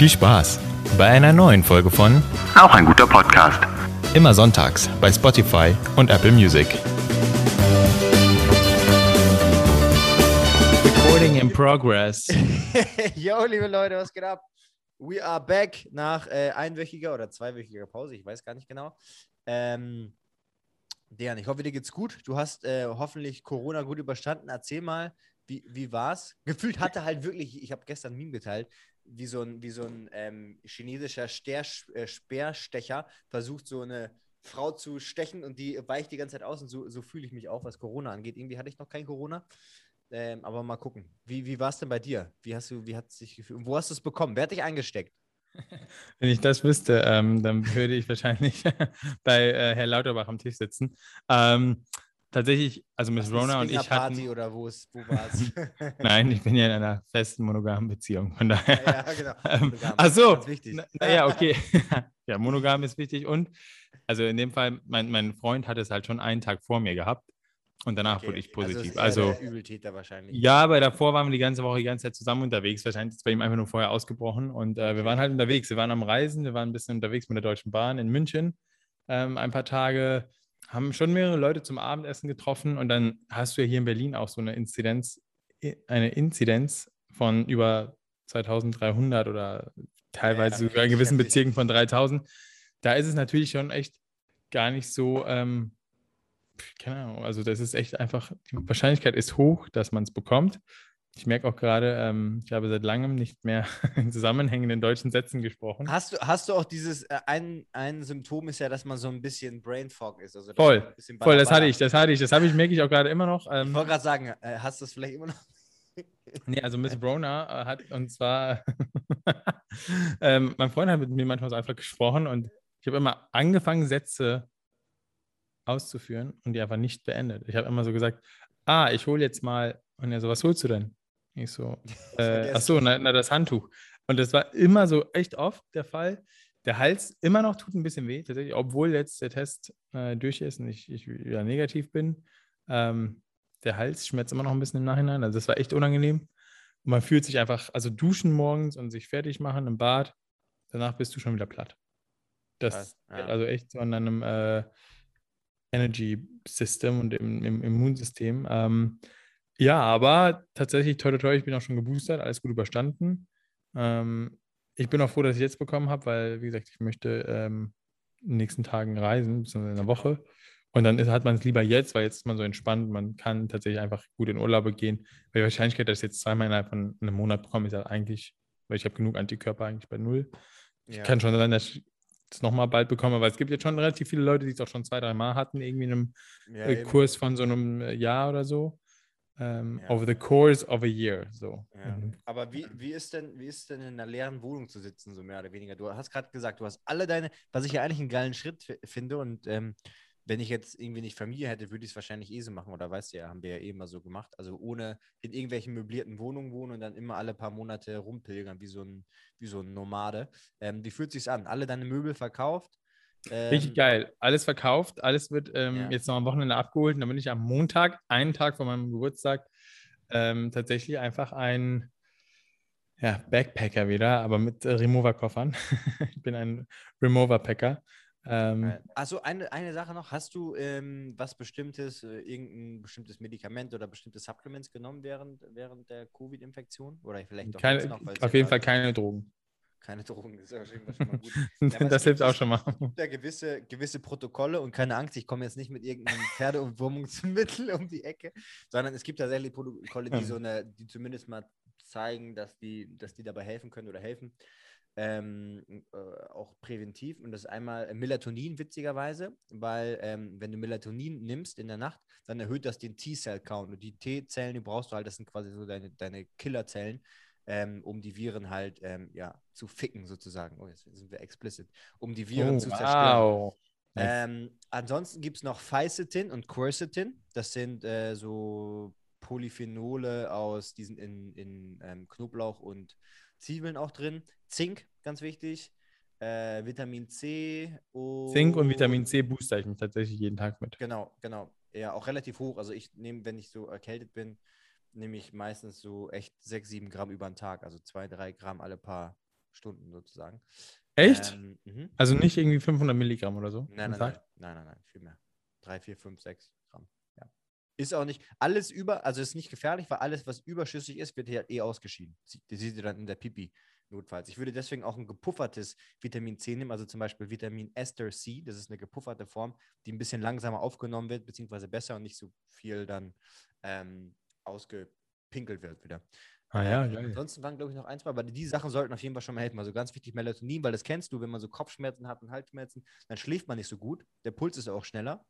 Viel Spaß bei einer neuen Folge von Auch ein guter Podcast. Immer sonntags bei Spotify und Apple Music. Recording in progress. Yo, liebe Leute, was geht ab? We are back nach äh, einwöchiger oder zweiwöchiger Pause, ich weiß gar nicht genau. Ähm, Dejan, ich hoffe, dir geht's gut. Du hast äh, hoffentlich Corona gut überstanden. Erzähl mal, wie, wie war's? Gefühlt hatte halt wirklich, ich habe gestern ein Meme geteilt, wie so ein, wie so ein ähm, chinesischer Ster äh, Speerstecher versucht, so eine Frau zu stechen und die weicht die ganze Zeit aus. Und so, so fühle ich mich auch, was Corona angeht. Irgendwie hatte ich noch kein Corona. Ähm, aber mal gucken. Wie, wie war es denn bei dir? Wie hast du, wie hat sich gefühlt? Wo hast du es bekommen? Wer hat dich eingesteckt? Wenn ich das wüsste, ähm, dann würde ich wahrscheinlich bei äh, Herr Lauterbach am Tisch sitzen. Ähm, tatsächlich, also Miss Rona und ich Party hatten... oder wo, ist, wo war es? Nein, ich bin ja in einer festen monogamen Beziehung. Von daher. ja, ja, genau. Ähm, Monogam, ach so. Wichtig. Na, naja, okay. ja, monogam ist wichtig. Und also in dem Fall, mein, mein Freund hat es halt schon einen Tag vor mir gehabt. Und danach Okay, wurde ich es positiv. Also, der Übeltäter wahrscheinlich. ja, aber davor waren wir die ganze Woche die ganze Zeit zusammen unterwegs. Wahrscheinlich ist es bei ihm einfach nur vorher ausgebrochen. Und äh, wir waren halt unterwegs. Wir waren am Reisen, wir waren ein bisschen unterwegs mit der Deutschen Bahn in München. Ähm, ein paar Tage, haben schon mehrere Leute zum Abendessen getroffen. Und dann hast du ja hier in Berlin auch so eine Inzidenz, eine Inzidenz von über 2300 oder teilweise Ja, sogar in gewissen. Bezirken von 3000. Da ist es natürlich schon echt gar nicht so, ähm, keine Ahnung, also das ist echt einfach, die Wahrscheinlichkeit ist hoch, dass man es bekommt. Ich merke auch gerade, ähm, ich habe seit langem nicht mehr in zusammenhängenden deutschen Sätzen gesprochen. Hast du, hast du auch dieses, äh, ein, ein Symptom ist ja, dass man so ein bisschen Brain Fog ist. Also Voll, Voll, das hatte ich, das hatte ich, das habe ich, merke ich auch gerade immer noch. Ich Ähm, wollte gerade sagen, äh, hast du es vielleicht immer noch? nee, also Miss Brona äh, hat, und zwar, ähm, mein Freund hat mit mir manchmal so einfach gesprochen und ich habe immer angefangen, Sätze auszuführen und die einfach nicht beendet. Ich habe immer so gesagt, ah, ich hole jetzt mal, und er so, was holst du denn? Ich so, äh, ach so, na, na, das Handtuch. Und das war immer so echt oft der Fall. Der Hals immer noch tut ein bisschen weh, tatsächlich, obwohl jetzt der Test äh, durch ist und ich, ich wieder negativ bin. Ähm, der Hals schmerzt immer noch ein bisschen im Nachhinein. Also das war echt unangenehm. Und man fühlt sich einfach, also duschen morgens und sich fertig machen im Bad, danach bist du schon wieder platt. Das ja. also echt so an einem äh, Energy System und im, im Immunsystem. Ähm, ja, aber tatsächlich, toi, toi, toi, ich bin auch schon geboostert, alles gut überstanden. Ähm, ich bin auch froh, dass ich jetzt bekommen habe, weil, wie gesagt, ich möchte ähm, in den nächsten Tagen reisen, beziehungsweise in einer Woche. Und dann ist, hat man es lieber jetzt, weil jetzt ist man so entspannt, man kann tatsächlich einfach gut in Urlaube gehen. Weil die Wahrscheinlichkeit, dass ich jetzt zweimal innerhalb von einem Monat bekomme, ist ja eigentlich, weil ich habe genug Antikörper eigentlich bei null. Ja. Kann schon sein, dass ich es nochmal bald bekomme, aber es gibt jetzt schon relativ viele Leute, die es auch schon zwei, drei Mal hatten, irgendwie in einem Ja, äh. Kurs von so einem äh, Jahr oder so. Ähm, Ja. Over the course of a year. So. Ja. Mhm. Aber wie, wie, ist denn, wie ist denn in einer leeren Wohnung zu sitzen, so mehr oder weniger? Du hast gerade gesagt, du hast alle deine, was ich ja eigentlich einen geilen Schritt fi- finde und ähm, wenn ich jetzt irgendwie nicht Familie hätte, würde ich es wahrscheinlich eh so machen oder weißt du ja, haben wir ja eh immer so gemacht. Also ohne in irgendwelchen möblierten Wohnungen wohnen und dann immer alle paar Monate rumpilgern, wie so ein, wie so ein Nomade. Ähm, wie fühlt sich's an? Alle deine Möbel verkauft? Richtig Ähm, geil. Alles verkauft, alles wird ähm, Ja. jetzt noch am Wochenende abgeholt. Und dann bin ich am Montag, einen Tag vor meinem Geburtstag, ähm, tatsächlich einfach ein ja, Backpacker wieder, aber mit äh, Remover-Koffern. ich bin ein Remover-Packer. Ähm, Also eine, eine Sache noch, hast du ähm, was bestimmtes, äh, irgendein bestimmtes Medikament oder bestimmte Supplements genommen während, während der Covid-Infektion? Oder vielleicht auch keine, noch, auf jeden Fall keine Drogen. Keine Drogen, das ist ja schon mal gut. es das hilft auch schon mal. Es gibt da gewisse, gewisse Protokolle und keine Angst, ich komme jetzt nicht mit irgendeinem Pferdeumwurmungsmittel um die Ecke, sondern es gibt tatsächlich Protokolle, die Ja. so eine, die zumindest mal zeigen, dass die, dass die dabei helfen können oder helfen. Ähm, äh, auch präventiv. Und das ist einmal Melatonin, witzigerweise, weil ähm, wenn du Melatonin nimmst in der Nacht, dann erhöht das den T-Cell-Count. Und die T-Zellen, die brauchst du halt, das sind quasi so deine, deine Killerzellen, ähm, um die Viren halt ähm, ja, zu ficken, sozusagen. Oh, jetzt sind wir explicit. Um die Viren Oh, zu zerstören. wow. Ähm, ansonsten gibt es noch Fisetin und Quercetin. Das sind äh, so Polyphenole aus diesen in, in ähm, Knoblauch und Zwiebeln auch drin. Zink, ganz wichtig. Äh, Vitamin C und Zink und Vitamin C booster ich mich tatsächlich jeden Tag mit. Genau, genau. Ja, auch relativ hoch. Also ich nehme, wenn ich so erkältet bin, nehme ich meistens so echt 6, 7 Gramm über den Tag. Also 2, 3 Gramm alle paar, Stunden sozusagen. Echt? Ähm, mhm. Also nicht irgendwie 500 Milligramm oder so? Nein, nein, nein, nein, nein, nein, viel mehr. Drei, vier, fünf, sechs Gramm. Ja. Ist auch nicht, alles über, also ist nicht gefährlich, weil alles, was überschüssig ist, wird hier eh ausgeschieden. Das seht ihr dann in der Pipi notfalls. Ich würde deswegen auch ein gepuffertes Vitamin C nehmen, also zum Beispiel Vitamin Ester C, das ist eine gepufferte Form, die ein bisschen langsamer aufgenommen wird, beziehungsweise besser und nicht so viel dann ähm, ausgepinkelt wird wieder. Ah ja, Ähm, geil. Ansonsten waren, glaube ich, noch ein, zwei, aber die Sachen sollten auf jeden Fall schon mal helfen. Also ganz wichtig, Melatonin, weil das kennst du, wenn man so Kopfschmerzen hat und Halsschmerzen, dann schläft man nicht so gut. Der Puls ist auch schneller.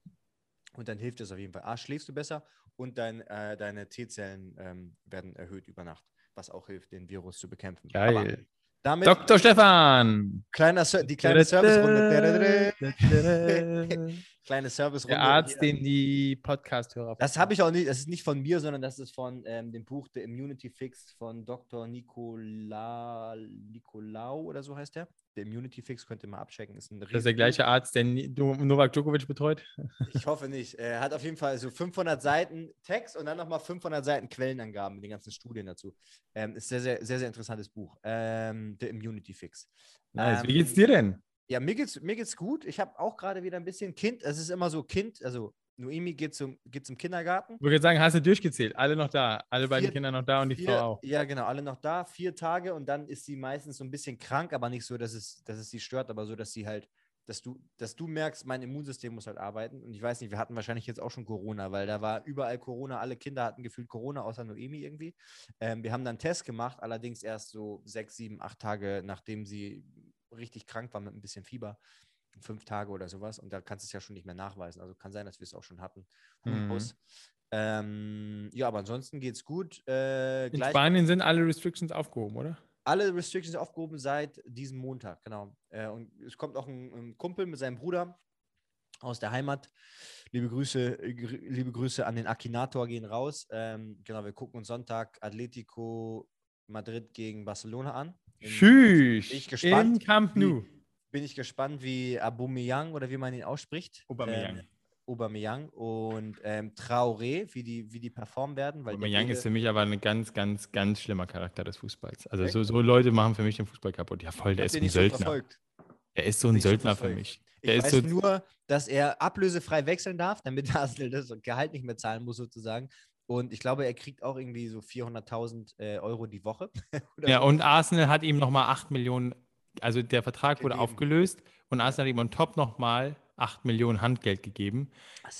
Und dann hilft es auf jeden Fall. A, schläfst du besser und dein, äh, deine T-Zellen ähm, werden erhöht über Nacht, was auch hilft, den Virus zu bekämpfen. Geil. damit Dr. Stefan! kleiner die kleine Servicerunde. Kleine Servicerunde. Der Arzt, den die Podcast-Hörer. Das habe ich auch nicht, das ist nicht von mir, sondern das ist von ähm, dem Buch The Immunity Fix von Dr. Nicola, Nicolau oder so heißt der. The Immunity Fix könnt ihr mal abchecken. Ist ein Das ist der gleiche Arzt, der Novak Djokovic betreut. Ich hoffe nicht. Er hat auf jeden Fall so 500 Seiten Text und dann nochmal 500 Seiten Quellenangaben mit den ganzen Studien dazu. Ähm, ist sehr, sehr, sehr, sehr interessantes Buch. Ähm, The Immunity Fix. Nice. Wie Ähm, geht's dir denn? Ja, mir geht's, mir geht's gut. Ich habe auch gerade wieder ein bisschen Kind. Es ist immer so Kind, also Noemi geht zum, geht zum Kindergarten. Ich würde sagen, hast du durchgezählt? Alle noch da. Alle beiden Vier- Kinder noch da und die Vier, Frau auch. Ja, genau, alle noch da, vier Tage und dann ist sie meistens so ein bisschen krank, aber nicht so, dass es, dass es sie stört, aber so, dass sie halt, dass du, dass du merkst, mein Immunsystem muss halt arbeiten. Und ich weiß nicht, wir hatten wahrscheinlich jetzt auch schon Corona, weil da war überall Corona, alle Kinder hatten gefühlt Corona, außer Noemi irgendwie. Ähm, wir haben dann einen Test gemacht, allerdings erst so sechs, sieben, acht Tage, nachdem sie richtig krank war mit ein bisschen Fieber. Fünf Tage oder sowas. Und da kannst du es ja schon nicht mehr nachweisen. Also kann sein, dass wir es auch schon hatten. Mhm. Ähm, ja, aber ansonsten geht's gut. Äh, In Spanien sind alle Restrictions aufgehoben, oder? alle Restrictions aufgehoben seit diesem Montag, genau. Äh, und es kommt auch ein, ein Kumpel mit seinem Bruder aus der Heimat. Liebe Grüße, gr- liebe Grüße an den Akinator gehen raus. Ähm, genau, wir gucken uns Sonntag Atletico Madrid gegen Barcelona an. In- Tschüss. bin ich gespannt, Im Camp wie- Nou. Bin ich gespannt, wie Aubameyang oder wie man ihn ausspricht. Aubameyang. Ähm, Aubameyang und ähm, Traoré, wie die, wie die performen werden. Weil Aubameyang ist für mich aber ein ganz, ganz, ganz schlimmer Charakter des Fußballs. Also so, so Leute machen für mich den Fußball kaputt. Ja voll, der ist ein Söldner. Der ist so ein Söldner für mich. Ich Der ist weiß so, nur, dass er ablösefrei wechseln darf, damit Arsenal das Gehalt nicht mehr zahlen muss, sozusagen. Und ich glaube, er kriegt auch irgendwie so 400.000 äh, Euro die Woche. Ja, und Arsenal hat ihm nochmal 8 Millionen, also der Vertrag wurde Gegeben. aufgelöst und Arsenal hat ihm on top nochmal 8 Millionen Handgeld gegeben,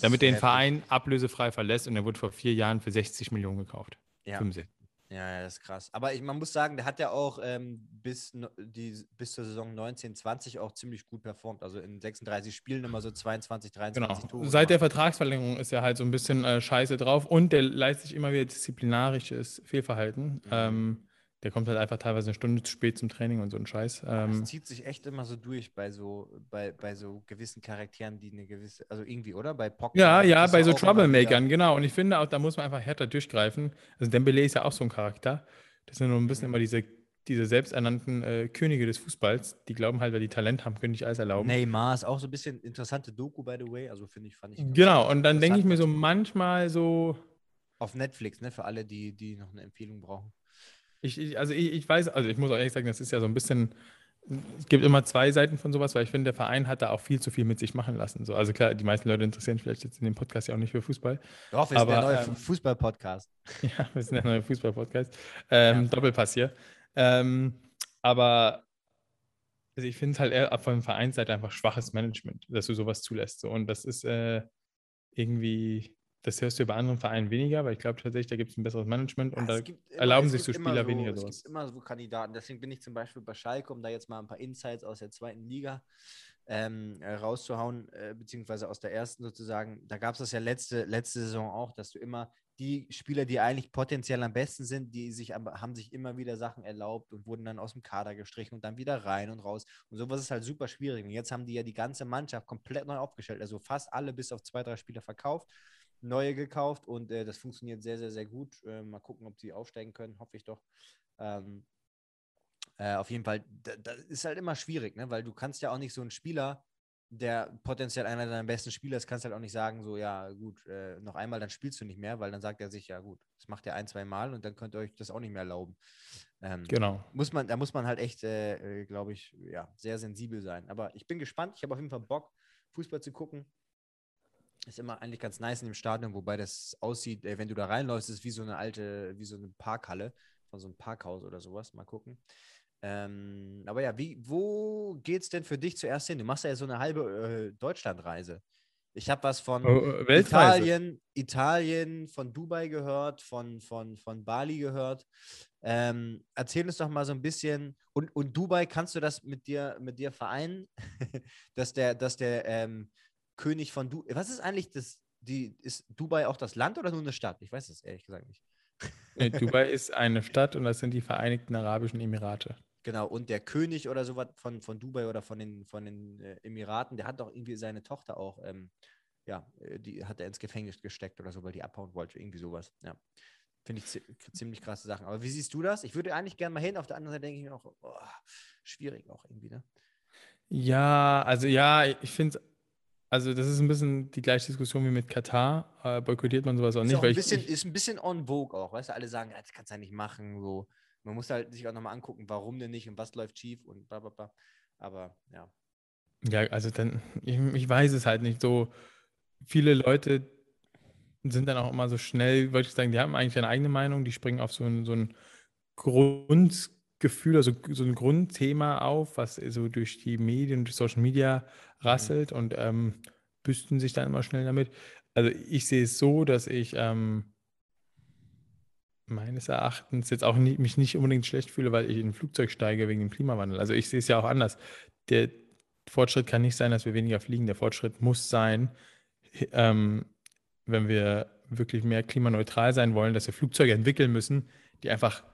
damit er den. Verein ablösefrei verlässt und er wurde vor vier Jahren für 60 Millionen gekauft. Ja. 65. Ja, das ist krass. Aber ich, man muss sagen, der hat ja auch ähm, bis, die, bis zur Saison 19, 20 auch ziemlich gut performt. Also in 36 Spielen immer so 22, 23 Genau. Tore. Seit der. Vertragsverlängerung ist er halt so ein bisschen äh, scheiße drauf und der leistet sich immer wieder disziplinarisches Fehlverhalten. Mhm. Ähm, der kommt halt einfach teilweise eine Stunde zu spät zum Training und so ein Scheiß. Ähm, das zieht sich echt immer so durch bei so, bei, bei so gewissen Charakteren, die eine gewisse, also irgendwie, oder? Bei Pogba ja, ja, bei so Troublemakern, genau. Und ich finde auch, da muss man einfach härter durchgreifen. Also Dembele ist ja auch so ein Charakter. Das sind nur ein bisschen Mhm. immer diese, diese selbsternannten äh, Könige des Fußballs. Die glauben halt, weil die Talent haben, können nicht alles erlauben. Neymar ist auch so ein bisschen interessante Doku, by the way. Also finde ich, fand ich. Genau, und dann denke ich mir so manchmal so, Auf Netflix, ne? Für alle, die, die noch eine Empfehlung brauchen. Ich, ich, also ich, ich weiß, also ich muss auch ehrlich sagen, das ist ja so ein bisschen, es gibt immer zwei Seiten von sowas, weil ich finde, der Verein hat da auch viel zu viel mit sich machen lassen. So, also klar, die meisten Leute interessieren sich vielleicht jetzt in dem Podcast ja auch nicht für Fußball. Doch, wir sind der neue ähm, Fußball-Podcast. Ja, wir sind der neue Fußball-Podcast. Ähm, Ja. Doppelpass hier. Ähm, aber also ich finde es halt eher von Vereinsseite einfach schwaches Management, dass du sowas zulässt. So. Und das ist äh, irgendwie, das hörst du bei anderen Vereinen weniger, weil ich glaube tatsächlich, da gibt es ein besseres Management und Ja, da es immer- erlauben es sich so immer Spieler weniger Es sowas. gibt immer so Kandidaten. Deswegen bin ich zum Beispiel bei Schalke, um da jetzt mal ein paar Insights aus der zweiten Liga ähm, äh, rauszuhauen, äh, beziehungsweise aus der ersten sozusagen. Da gab es das ja letzte, letzte Saison auch, dass du immer die Spieler, die eigentlich potenziell am besten sind, die sich aber haben sich immer wieder Sachen erlaubt und wurden dann aus dem Kader gestrichen und dann wieder rein und raus. Und sowas ist halt super schwierig. Und jetzt haben die ja die ganze Mannschaft komplett neu aufgestellt. Also fast alle bis auf zwei, drei Spieler verkauft neue gekauft und äh, das funktioniert sehr, sehr, sehr gut. Äh, mal gucken, ob sie aufsteigen können, hoffe ich doch. Ähm, äh, auf jeden Fall, da, da ist halt immer schwierig, ne? weil du kannst ja auch nicht so einen Spieler der potenziell einer deiner besten Spieler ist, kannst halt auch nicht sagen, so, ja, gut, äh, noch einmal, dann spielst du nicht mehr, weil dann sagt er sich, ja, gut, das macht er ein, zwei Mal und dann könnt ihr euch das auch nicht mehr erlauben. Ähm, Genau. muss man, da muss man halt echt, äh, glaube ich, ja, sehr sensibel sein. Aber ich bin gespannt. Ich habe auf jeden Fall Bock, Fußball zu gucken. Ist immer eigentlich ganz nice in dem Stadion, wobei das aussieht, äh, wenn du da reinläufst, ist wie so eine alte, wie so eine Parkhalle von so einem Parkhaus oder sowas. Mal gucken. Ähm, aber ja, wie, wo geht's denn für dich zuerst hin? Du machst ja so eine halbe äh, Deutschlandreise. Ich habe was von Oh, äh. Italien, Italien, von Dubai gehört, von, von, von Bali gehört. Ähm, erzähl uns doch mal so ein bisschen. Und, und Dubai, kannst du das mit dir, mit dir vereinen? dass der, dass der ähm, König von Dubai. Was ist eigentlich das? Die, ist Dubai auch das Land oder nur eine Stadt? Ich weiß es ehrlich gesagt nicht. Nee, Dubai ist eine Stadt und das sind die Vereinigten Arabischen Emirate. Genau, und der König oder sowas von, von Dubai oder von den, von den äh, Emiraten, der hat doch irgendwie seine Tochter auch, ähm, ja, äh, die hat er ins Gefängnis gesteckt oder so, weil die abhauen wollte, irgendwie sowas. Ja. Finde ich zi ziemlich krasse Sachen. Aber wie siehst du das? Ich würde eigentlich gerne mal hin, auf der anderen Seite denke ich mir auch, oh, schwierig auch irgendwie, ne? Ja, also ja, ich finde also das ist ein bisschen die gleiche Diskussion wie mit Katar. Äh, boykottiert man sowas auch Ist, nicht, auch ein bisschen, ich, ist ein bisschen on vogue auch, weißt du? Alle sagen, das kannst du ja nicht machen, so. Man muss halt sich auch nochmal angucken, warum denn nicht und was läuft schief und bla bla bla. Aber ja. ja, also dann, ich, ich weiß es halt nicht. So viele Leute sind dann auch immer so schnell, wollte ich sagen, die haben eigentlich eine eigene Meinung, die springen auf so ein, so ein Grundgefühl, also so ein Grundthema auf, was so durch die Medien, durch Social Media rasselt und ähm, büsten sich dann immer schnell damit. Also ich sehe es so, dass ich ähm, meines Erachtens jetzt auch nie, mich nicht unbedingt schlecht fühle, weil ich in ein Flugzeug steige wegen dem Klimawandel. Also ich sehe es ja auch anders. Der Fortschritt kann nicht sein, dass wir weniger fliegen. Der Fortschritt muss sein, ähm, wenn wir wirklich mehr klimaneutral sein wollen, dass wir Flugzeuge entwickeln müssen, die einfach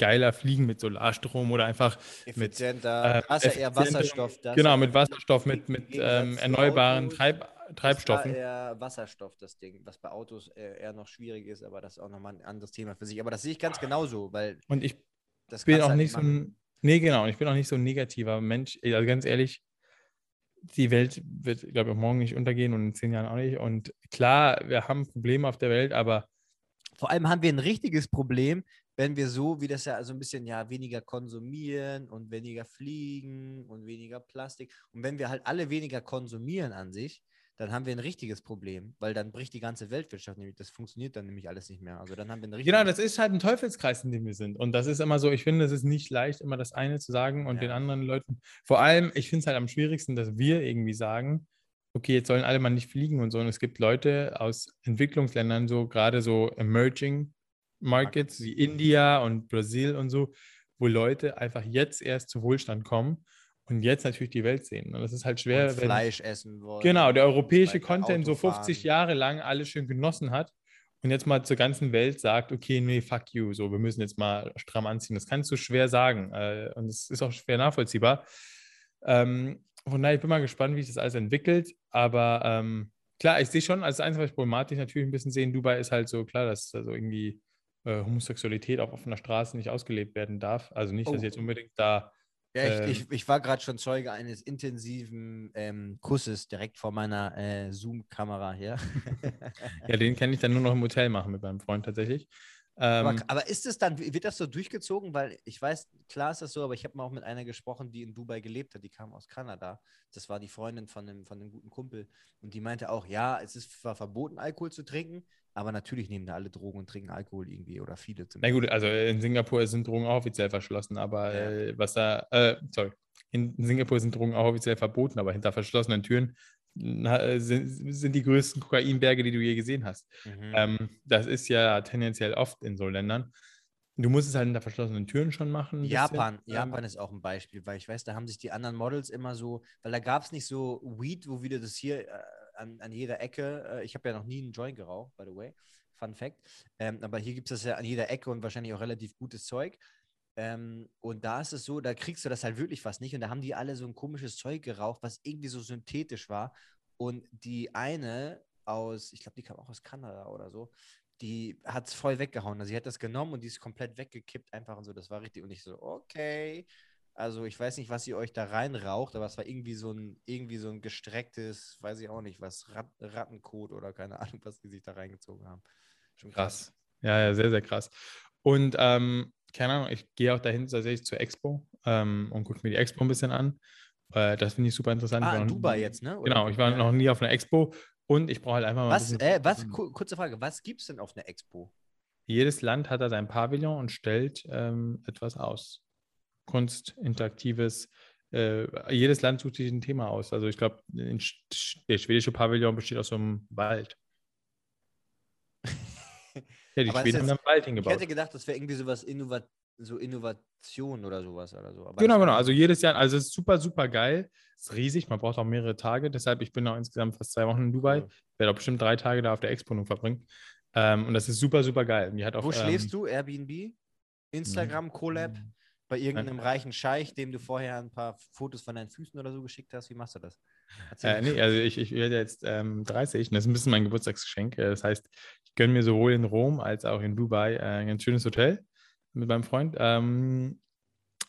geiler fliegen mit Solarstrom oder einfach mit Effizienter, äh, Wasser, eher effizienter- Wasserstoff. das genau mit Wasserstoff, mit, mit ähm, erneuerbaren Autos, Treib, Treibstoffen. eher Wasserstoff, das Ding, was bei Autos äh, eher noch schwierig ist, aber das ist auch nochmal ein anderes Thema für sich. Aber das sehe ich ganz genauso, weil Und ich das bin auch halt nicht so ein, nee, genau, ich bin auch nicht so ein negativer Mensch. Also ganz ehrlich, die Welt wird, glaube ich, auch morgen nicht untergehen und in zehn Jahren auch nicht. Und klar, wir haben Probleme auf der Welt, aber Vor allem haben wir ein richtiges Problem, wenn wir so, wie das ja so ein bisschen, ja, weniger konsumieren und weniger fliegen und weniger Plastik. Und wenn wir halt alle weniger konsumieren an sich, dann haben wir ein richtiges Problem, weil dann bricht die ganze Weltwirtschaft nämlich, das funktioniert dann nämlich alles nicht mehr. Also dann haben wir ein richtiges genau, das ist halt ein Teufelskreis, in dem wir sind. Und das ist immer so, ich finde, es ist nicht leicht, immer das eine zu sagen und Ja. den anderen Leuten. Vor allem, ich finde es halt am schwierigsten, dass wir irgendwie sagen, okay, jetzt sollen alle mal nicht fliegen und so. Und es gibt Leute aus Entwicklungsländern, so gerade so Emerging Markets wie India und Brasil und so, wo Leute einfach jetzt erst zu Wohlstand kommen und jetzt natürlich die Welt sehen. Und das ist halt schwer, und wenn Fleisch essen wollen. Genau, der europäische Content so Auto 50 fahren. Jahre lang alles schön genossen hat und jetzt mal zur ganzen Welt sagt, okay, nee, fuck you, so, wir müssen jetzt mal stramm anziehen. Das kannst du schwer sagen äh, und es ist auch schwer nachvollziehbar. Ähm, von daher, ich bin mal gespannt, wie sich das alles entwickelt, aber ähm, klar, ich sehe schon, als Einzige, was ich problematisch natürlich ein bisschen sehe in Dubai, ist halt so, klar, dass also irgendwie äh, Homosexualität auf offener Straße nicht ausgelebt werden darf. Also nicht, dass Oh. jetzt unbedingt da Ja, Ähm, ich, ich, ich war gerade schon Zeuge eines intensiven ähm, Kusses direkt vor meiner äh, Zoom-Kamera hier. Ja, den kann ich dann nur noch im Hotel machen mit meinem Freund tatsächlich. Ähm, aber, aber ist es dann, wird das so durchgezogen? Weil ich weiß, klar ist das so, aber ich habe mal auch mit einer gesprochen, die in Dubai gelebt hat, die kam aus Kanada. Das war die Freundin von einem, von einem guten Kumpel. Und die meinte auch, ja, es ist zwar verboten, Alkohol zu trinken, aber natürlich nehmen da alle Drogen und trinken Alkohol irgendwie oder viele Na zumindest. gut, also in Singapur sind Drogen auch offiziell verschlossen, aber Ja. äh, was da, äh, sorry, in Singapur sind Drogen auch offiziell verboten, aber hinter verschlossenen Türen na, äh, sind, sind die größten Kokainberge, die du je gesehen hast. Mhm. Ähm, das ist ja tendenziell oft in so Ländern. Du musst es halt hinter verschlossenen Türen schon machen. Japan, bisschen. Japan Ähm, ist auch ein Beispiel, weil ich weiß, da haben sich die anderen Models immer so, weil da gab es nicht so Weed, wo wieder das hier äh, an, an jeder Ecke, äh, ich habe ja noch nie einen Joint geraucht, by the way, Fun Fact, ähm, aber hier gibt es das ja an jeder Ecke und wahrscheinlich auch relativ gutes Zeug. Ähm, und da ist es so, da kriegst du das halt wirklich fast nicht. Und da haben die alle so ein komisches Zeug geraucht, was irgendwie so synthetisch war. Und die eine aus, ich glaube, die kam auch aus Kanada oder so, die hat es voll weggehauen. Also sie hat das genommen und die ist komplett weggekippt, einfach und so. Das war richtig. Und ich so, okay, Also ich weiß nicht, was ihr euch da reinraucht, aber es war irgendwie so ein, irgendwie so ein gestrecktes, weiß ich auch nicht, was, Rat, Rattenkot oder keine Ahnung, was die sich da reingezogen haben. Schon krass. Ja, ja, sehr, sehr krass. Und ähm, keine Ahnung, ich gehe auch dahin tatsächlich zur Expo ähm, und gucke mir die Expo ein bisschen an. Äh, das finde ich super interessant. Ah, Ich war in Dubai jetzt, ne? Oder? Genau, ich war Ja. noch nie auf einer Expo und ich brauche halt einfach mal ein Was, bisschen- äh, was, ku- kurze Frage, was gibt es denn auf einer Expo? Jedes Land hat da sein Pavillon und stellt ähm, etwas aus. Kunst, Interaktives. Äh, jedes Land sucht sich ein Thema aus. Also ich glaube, der schwedische Pavillon besteht aus so einem Wald. Ja, die Aber Schweden haben einen Wald Ich hingebaut. hätte gedacht, das wäre irgendwie sowas Innovat so Innovation oder sowas oder so. Aber Genau, genau. Also jedes Jahr, also es ist super, super geil. Es ist riesig, man braucht auch mehrere Tage. Deshalb, ich bin auch insgesamt fast zwei Wochen in Dubai. Cool. Werde auch bestimmt drei Tage da auf der Expo verbringen. Ähm, und das ist super, super geil. Die hat auch, Wo schläfst ähm, du? Airbnb? Instagram, Collab? Bei irgendeinem Nein. reichen Scheich, dem du vorher ein paar Fotos von deinen Füßen oder so geschickt hast? Wie machst du das? Äh, nee, also ich, ich werde jetzt ähm, 30 und das ist ein bisschen mein Geburtstagsgeschenk. Äh, Das heißt, ich gönne mir sowohl in Rom als auch in Dubai äh, ein ganz schönes Hotel mit meinem Freund. Ähm,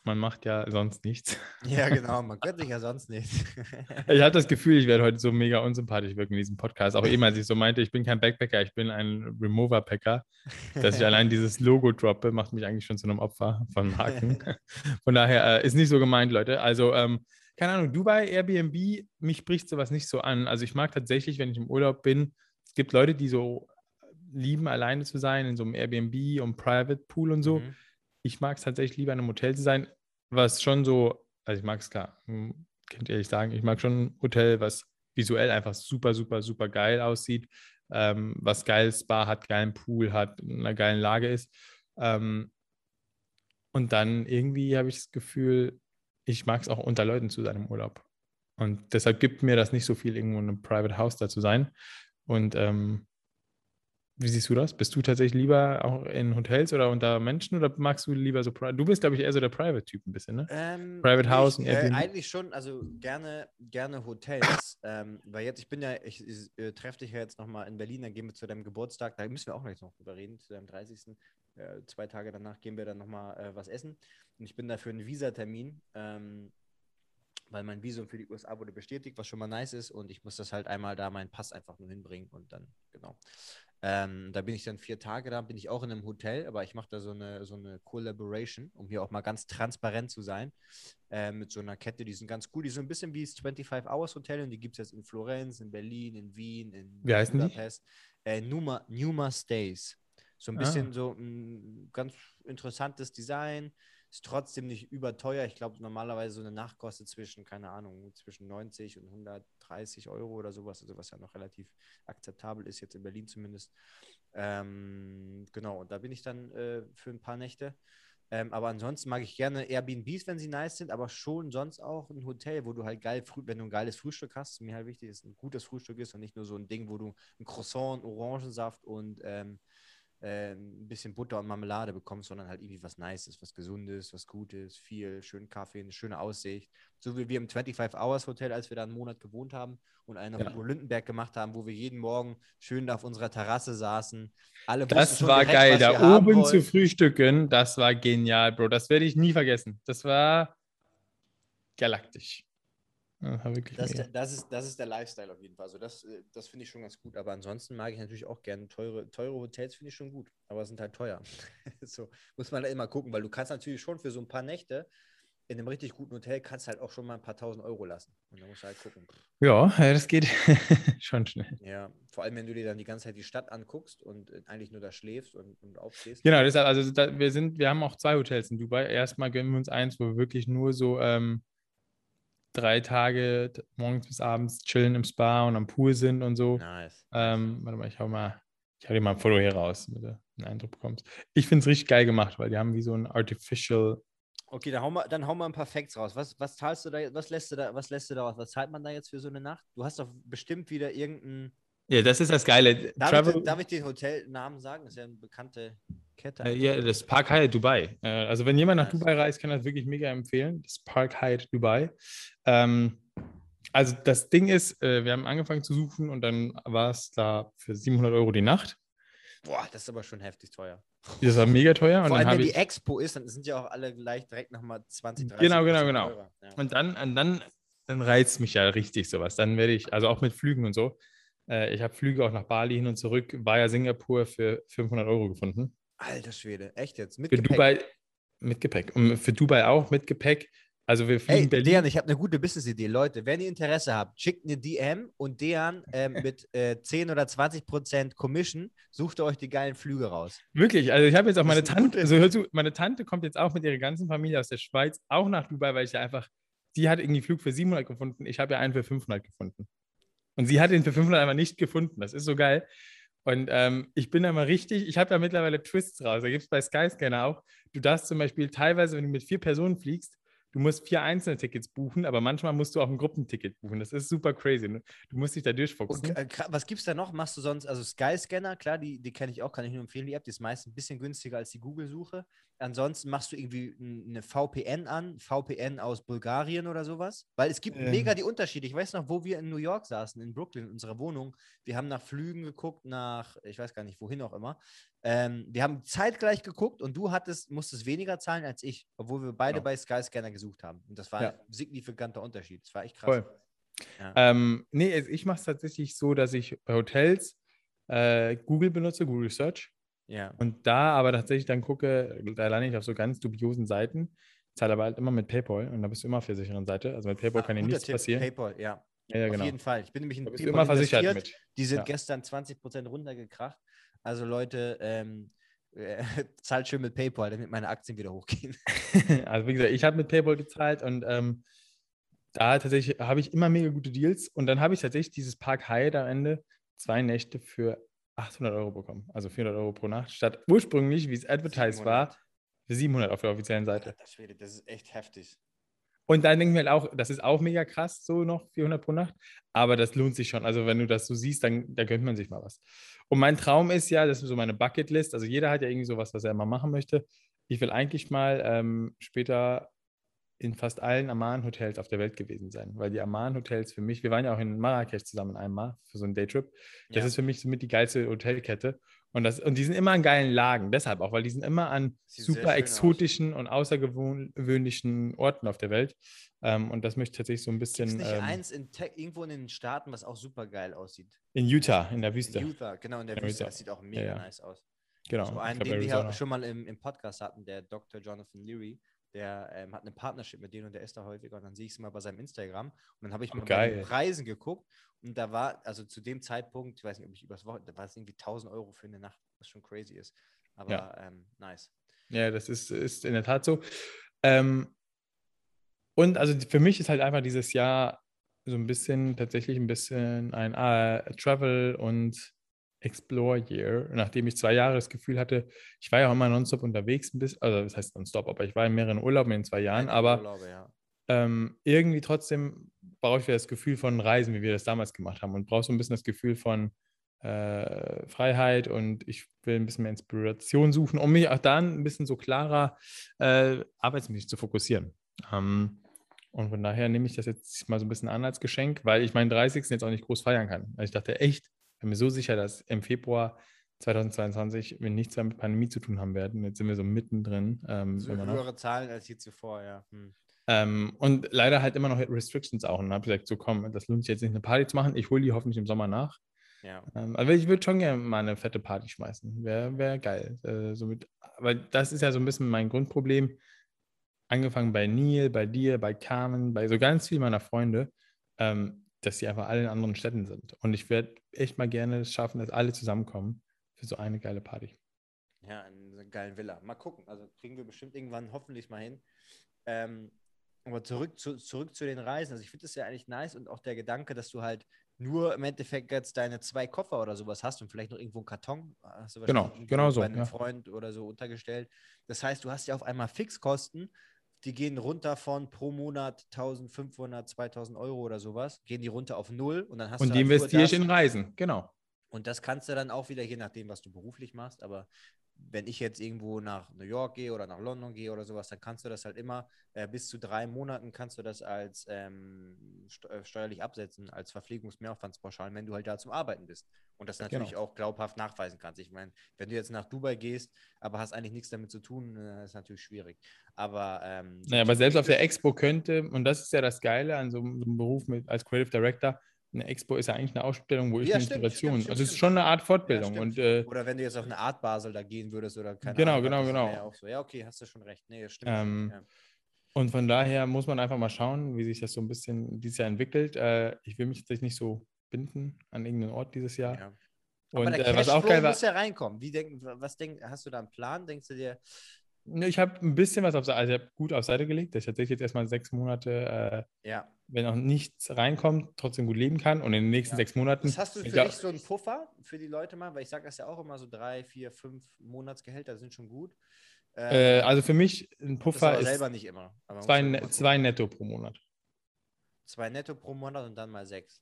man macht ja sonst nichts. Ja, genau, man gönnt sich ja sonst nichts. Ich habe das Gefühl, ich werde heute so mega unsympathisch wirken in diesem Podcast. Auch eben, als ich so meinte, ich bin kein Backpacker, ich bin ein Remover-Packer. Dass ich allein dieses Logo droppe, macht mich eigentlich schon zu einem Opfer von Marken. Von daher äh, ist nicht so gemeint, Leute. Also, ähm, keine Ahnung, Dubai, Airbnb, mich spricht sowas nicht so an. Also ich mag tatsächlich, wenn ich im Urlaub bin, es gibt Leute, die so lieben, alleine zu sein, in so einem Airbnb und Private Pool und so. Mhm. Ich mag es tatsächlich lieber in einem Hotel zu sein, was schon so, also ich mag es klar, könnt ihr ehrlich sagen, ich mag schon ein Hotel, was visuell einfach super, super, super geil aussieht, ähm, was geiles Spa hat, geilen Pool hat, in einer geilen Lage ist. Ähm, und dann irgendwie habe ich das Gefühl, ich mag es auch unter Leuten zu sein im Urlaub. Und deshalb gibt mir das nicht so viel, irgendwo in einem Private House da zu sein. Und ähm, wie siehst du das? Bist du tatsächlich lieber auch in Hotels oder unter Menschen oder magst du lieber so Pri- Du bist, glaube ich, eher so der Private-Typ ein bisschen, ne? Ähm, Private House und äh, Airbnb. Eigentlich schon, also gerne, gerne Hotels. ähm, weil jetzt, ich bin ja, ich, ich äh, treffe dich ja jetzt nochmal in Berlin, dann gehen wir zu deinem Geburtstag, da müssen wir auch gleich noch drüber reden, zu deinem 30. Äh, zwei Tage danach gehen wir dann nochmal äh, was essen. Und ich bin da für einen Visatermin, ähm, weil mein Visum für die USA wurde bestätigt, was schon mal nice ist. Und ich muss das halt einmal da meinen Pass einfach nur hinbringen und dann, genau. Ähm, da bin ich dann vier Tage da, bin ich auch in einem Hotel, aber ich mache da so eine, so eine Collaboration, um hier auch mal ganz transparent zu sein, äh, mit so einer Kette, die sind ganz cool, die sind ein bisschen wie das 25 Hours Hotel und die gibt es jetzt in Florenz, in Berlin, in Wien, in Wie heißen die? Budapest. Äh, Numa, Numa Stays. So ein Ah. bisschen so ein ganz interessantes Design, ist trotzdem nicht überteuer. Ich glaube, normalerweise so eine Nacht kostet zwischen, keine Ahnung, zwischen 90 und 130 Euro oder sowas, also was ja noch relativ akzeptabel ist, jetzt in Berlin zumindest. Ähm, genau, und da bin ich dann äh, für ein paar Nächte. Ähm, aber ansonsten mag ich gerne Airbnbs, wenn sie nice sind, aber schon sonst auch ein Hotel, wo du halt geil, wenn du ein geiles Frühstück hast, mir halt wichtig ist, ein gutes Frühstück ist und nicht nur so ein Ding, wo du ein Croissant, Orangensaft und ähm, äh, ein bisschen Butter und Marmelade bekommst, sondern halt irgendwie was Nices, was Gesundes, was Gutes, viel, schönen Kaffee, eine schöne Aussicht. So wie wir im 25 Hours Hotel, als wir da einen Monat gewohnt haben und einen Ja. Udo Lindenberg gemacht haben, wo wir jeden Morgen schön da auf unserer Terrasse saßen. Alle Das war direkt, geil. Da oben zu frühstücken, das war genial, Bro. Das werde ich nie vergessen. Das war galaktisch. Das war wirklich Das, ist mega. der- das, ist, das ist der Lifestyle auf jeden Fall. Also das, äh, das finde ich schon ganz gut. Aber ansonsten mag ich natürlich auch gerne teure, teure Hotels, finde ich schon gut. Aber sind halt teuer. so muss man da immer gucken, weil du kannst natürlich schon für so ein paar Nächte in einem richtig guten Hotel kannst halt auch schon mal ein paar tausend Euro lassen. Und da musst du halt gucken. Ja, das geht schon schnell. Ja, vor allem wenn du dir dann die ganze Zeit die Stadt anguckst und äh, eigentlich nur da schläfst und, und aufstehst. Genau, deshalb, also da, wir sind, wir haben auch zwei Hotels in Dubai. Erstmal gönnen wir uns eins, wo wir wirklich nur so ähm, drei Tage morgens bis abends chillen im Spa und am Pool sind und so. Nice. Ähm, warte mal, ich hau mal, ich hau dir mal ein Foto hier raus, damit du einen Eindruck bekommst. Ich finde es richtig geil gemacht, weil die haben wie so ein Artificial. Okay, dann hau mal, dann hau mal ein paar Facts raus. Was, was zahlst du da, was lässt du da, was lässt du da aus? Was zahlt man da jetzt für so eine Nacht? Du hast doch bestimmt wieder irgendeinen. Ja, das ist das Geile. Darf, Travel, ich, darf ich den Hotelnamen sagen? Das ist ja eine bekannte Kette. äh, ja, das Park Hyatt Dubai. Äh, also wenn jemand nach. Dubai reist, kann das wirklich mega empfehlen. Das Park Hyatt Dubai. Ähm, also das Ding ist, äh, wir haben angefangen zu suchen und dann war es da für 700 Euro die Nacht. Boah, das ist aber schon heftig teuer. Das war mega teuer. Und Vor allem, wenn die Expo ist, dann sind ja auch alle gleich direkt nochmal 20, 30 Genau, genau, genau. Ja. und dann, und dann, dann reizt mich ja richtig sowas. Dann werde ich, also auch mit Flügen und so. Ich habe Flüge auch nach Bali hin und zurück, war ja Singapur für 500 Euro gefunden. Alter Schwede, echt jetzt? Mit Für Gepäck? Dubai mit Gepäck. Und für Dubai auch mit Gepäck. Also wir fliegen Ey, Berlin. Dejan, ich habe eine gute Business-Idee. Leute, wenn ihr Interesse habt, schickt eine DM und Dejan ähm, mit äh, 10 oder 20 Prozent Commission sucht euch die geilen Flüge raus. Wirklich, also ich habe jetzt auch meine Tante, also hör zu, meine Tante kommt jetzt auch mit ihrer ganzen Familie aus der Schweiz auch nach Dubai, weil ich ja einfach, die hat irgendwie Flug für 700 gefunden, ich habe ja einen für 500 gefunden. Und sie hat ihn für 500 einfach nicht gefunden, das ist so geil. Und ähm, ich bin da mal richtig, ich habe ja mittlerweile Twists raus, da gibt es bei Skyscanner auch, du darfst zum Beispiel teilweise, wenn du mit vier Personen fliegst, du musst vier einzelne Tickets buchen, aber manchmal musst du auch ein Gruppenticket buchen, das ist super crazy, ne? du musst dich da Und durchfuchsen. äh, gra- was gibt's da noch? Machst du sonst, also Skyscanner, klar, die, die kenne ich auch, kann ich nur empfehlen, die App, die ist meist ein bisschen günstiger als die Google-Suche. Ansonsten machst du irgendwie eine VPN an, VPN aus Bulgarien oder sowas, weil es gibt Ähm. mega die Unterschiede. Ich weiß noch, wo wir in New York saßen, in Brooklyn, in unserer Wohnung. Wir haben nach Flügen geguckt, nach, ich weiß gar nicht, wohin auch immer. Ähm, wir haben zeitgleich geguckt und du hattest, musstest weniger zahlen als ich, obwohl wir beide Genau. bei Skyscanner gesucht haben. Und das war Ja. ein signifikanter Unterschied. Das war echt krass. Voll. Ja. Ähm, nee, ich mache es tatsächlich so, dass ich bei Hotels äh, Google benutze, Google Search. Ja. Und da aber tatsächlich dann gucke, da lande ich auf so ganz dubiosen Seiten, zahle aber halt immer mit PayPal und da bist du immer auf der sicheren Seite. Also mit PayPal Ah, kann dir nichts Tipp, passieren. PayPal, ja. ja, ja, Auf genau. jeden Fall. Ich bin nämlich in PayPal immer versichert mit. Die sind Ja. gestern 20% runtergekracht. Also Leute, ähm, äh, zahlt schön mit PayPal, damit meine Aktien wieder hochgehen. also wie gesagt, ich habe mit PayPal gezahlt und ähm, da tatsächlich habe ich immer mega gute Deals und dann habe ich tatsächlich dieses Park Hyatt am Ende zwei Nächte für 800 Euro bekommen, also 400 Euro pro Nacht, statt ursprünglich, wie es advertised war, für 700 auf der offiziellen Seite. Schwede, das ist echt heftig. Und dann denken wir halt auch, das ist auch mega krass, so noch 400 pro Nacht. Aber das lohnt sich schon. Also wenn du das so siehst, dann da gönnt man sich mal was. Und mein Traum ist ja, das ist so meine Bucketlist. Also jeder hat ja irgendwie sowas, was er mal machen möchte. Ich will eigentlich mal ähm, später in fast allen Amman-Hotels auf der Welt gewesen sein. Weil die Amman-Hotels für mich, wir waren ja auch in Marrakesch zusammen einmal für so einen Daytrip. Das Ja. ist für mich somit die geilste Hotelkette. Und, das, und die sind immer an geilen Lagen, deshalb auch, weil die sind immer an Sieht super schön aus. exotischen und außergewöhnlichen Orten auf der Welt. Ähm, und das möchte ich tatsächlich so ein bisschen nicht ähm, eins in irgendwo in den Staaten, was auch super geil aussieht? in Utah, in der Wüste. In Utah, genau, in der In Wüste. Utah. Das sieht auch mega ja. nice aus. Genau. So einen, glaub, den wir ja schon mal im, im Podcast hatten, der Dr. Jonathan Leary, der ähm, hat eine Partnership mit denen und der ist da häufiger und dann sehe ich es mal bei seinem Instagram und dann habe ich mal bei den. Preisen geguckt und da war, also zu dem Zeitpunkt, ich weiß nicht, ob ich übers Wochenende, da war es irgendwie 1000 Euro für eine Nacht, was schon crazy ist, aber Ja. ähm, nice. Ja, das ist, ist in der Tat so. Ähm, und also für mich ist halt einfach dieses Jahr so ein bisschen, tatsächlich ein bisschen ein äh, Travel- und Explore-Year, nachdem ich zwei Jahre das Gefühl hatte, ich war ja auch immer nonstop unterwegs, ein bisschen, also das heißt nonstop, aber ich war in mehreren Urlauben in zwei Jahren, aber Urlaube, ja. ähm, irgendwie trotzdem brauche ich wieder das Gefühl von Reisen, wie wir das damals gemacht haben und brauche so ein bisschen das Gefühl von äh, Freiheit und ich will ein bisschen mehr Inspiration suchen, um mich auch dann ein bisschen so klarer äh, arbeitsmäßig zu fokussieren. Ähm, und von daher nehme ich das jetzt mal so ein bisschen an als Geschenk, weil ich meinen 30. jetzt auch nicht groß feiern kann. Also ich dachte echt, bin mir so sicher, dass im Februar 2022 wir nichts mehr mit Pandemie zu tun haben werden. Jetzt sind wir so mittendrin. Ähm, So höhere Zahlen als je zuvor, ja. Hm. Ähm, und leider halt immer noch Restrictions auch. Und habe gesagt, so komm, das lohnt sich jetzt nicht, eine Party zu machen. Ich hole die hoffentlich im Sommer nach. Ja. Ähm, aber ich würde schon gerne mal eine fette Party schmeißen. Wäre wär geil. Äh, somit, aber das ist ja so ein bisschen mein Grundproblem. Angefangen bei Neil, bei dir, bei Carmen, bei so ganz vielen meiner Freunde, ähm, dass sie einfach alle in anderen Städten sind. Und ich werde echt mal gerne es schaffen, dass alle zusammenkommen für so eine geile Party. Ja, in einer geilen Villa. Mal gucken. Also kriegen wir bestimmt irgendwann hoffentlich mal hin. Ähm, aber zurück zu, zurück zu den Reisen. Also ich finde das ja eigentlich nice und auch der Gedanke, dass du halt nur im Endeffekt jetzt deine zwei Koffer oder sowas hast und vielleicht noch irgendwo einen Karton. Hast du Genau, genau so, Bei einem ja. Freund oder so untergestellt. Das heißt, du hast ja auf einmal Fixkosten, die gehen runter von pro Monat 1500, 2000 Euro oder sowas, gehen die runter auf null und dann hast Und du die halt investiere ich in Reisen, genau. Und das kannst du dann auch wieder, je nachdem, was du beruflich machst, aber wenn ich jetzt irgendwo nach New York gehe oder nach London gehe oder sowas, dann kannst du das halt immer äh, bis zu drei Monaten kannst du das als ähm, äh, steuerlich absetzen, als Verpflegungsmehraufwandspauschalen, wenn du halt da zum Arbeiten bist. Und das natürlich genau. auch glaubhaft nachweisen kannst. Ich meine, wenn du jetzt nach Dubai gehst, aber hast eigentlich nichts damit zu tun, äh, ist natürlich schwierig. Aber ähm, naja, aber selbst auf der Expo könnte, und das ist ja das Geile an so, so einem Beruf mit, als Creative Director, eine Expo ist ja eigentlich eine Ausstellung, wo ich ja, eine stimmt, Inspiration. Stimmt, stimmt, also es ist schon eine Art Fortbildung. Ja, und, äh, oder wenn du jetzt auf eine Art Basel da gehen würdest oder keine genau, Ahnung. Genau, genau, genau. So. Ja, okay, hast du schon recht. Nee, stimmt. Ähm, ja. Und von daher muss man einfach mal schauen, wie sich das so ein bisschen dieses Jahr entwickelt. Äh, ich will mich jetzt nicht so binden an irgendeinen Ort dieses Jahr. Ja. Und Aber der äh, was auch geil war, muss ja reinkommen. Wie denk, was denk, hast du da einen Plan? Denkst du dir, ich habe ein bisschen was auf Seite, also gut auf Seite gelegt, dass ich tatsächlich jetzt erstmal sechs Monate, äh, ja. wenn auch nichts reinkommt, trotzdem gut leben kann und in den nächsten ja. sechs Monaten. Was hast du für glaub, dich so einen Puffer für die Leute mal? Weil ich sage das ja auch immer so drei, vier, fünf Monatsgehälter sind schon gut. Äh, ähm, also für mich ein Puffer ist selber nicht immer. zwei, ne, zwei netto pro Monat. Zwei netto pro Monat und dann mal sechs.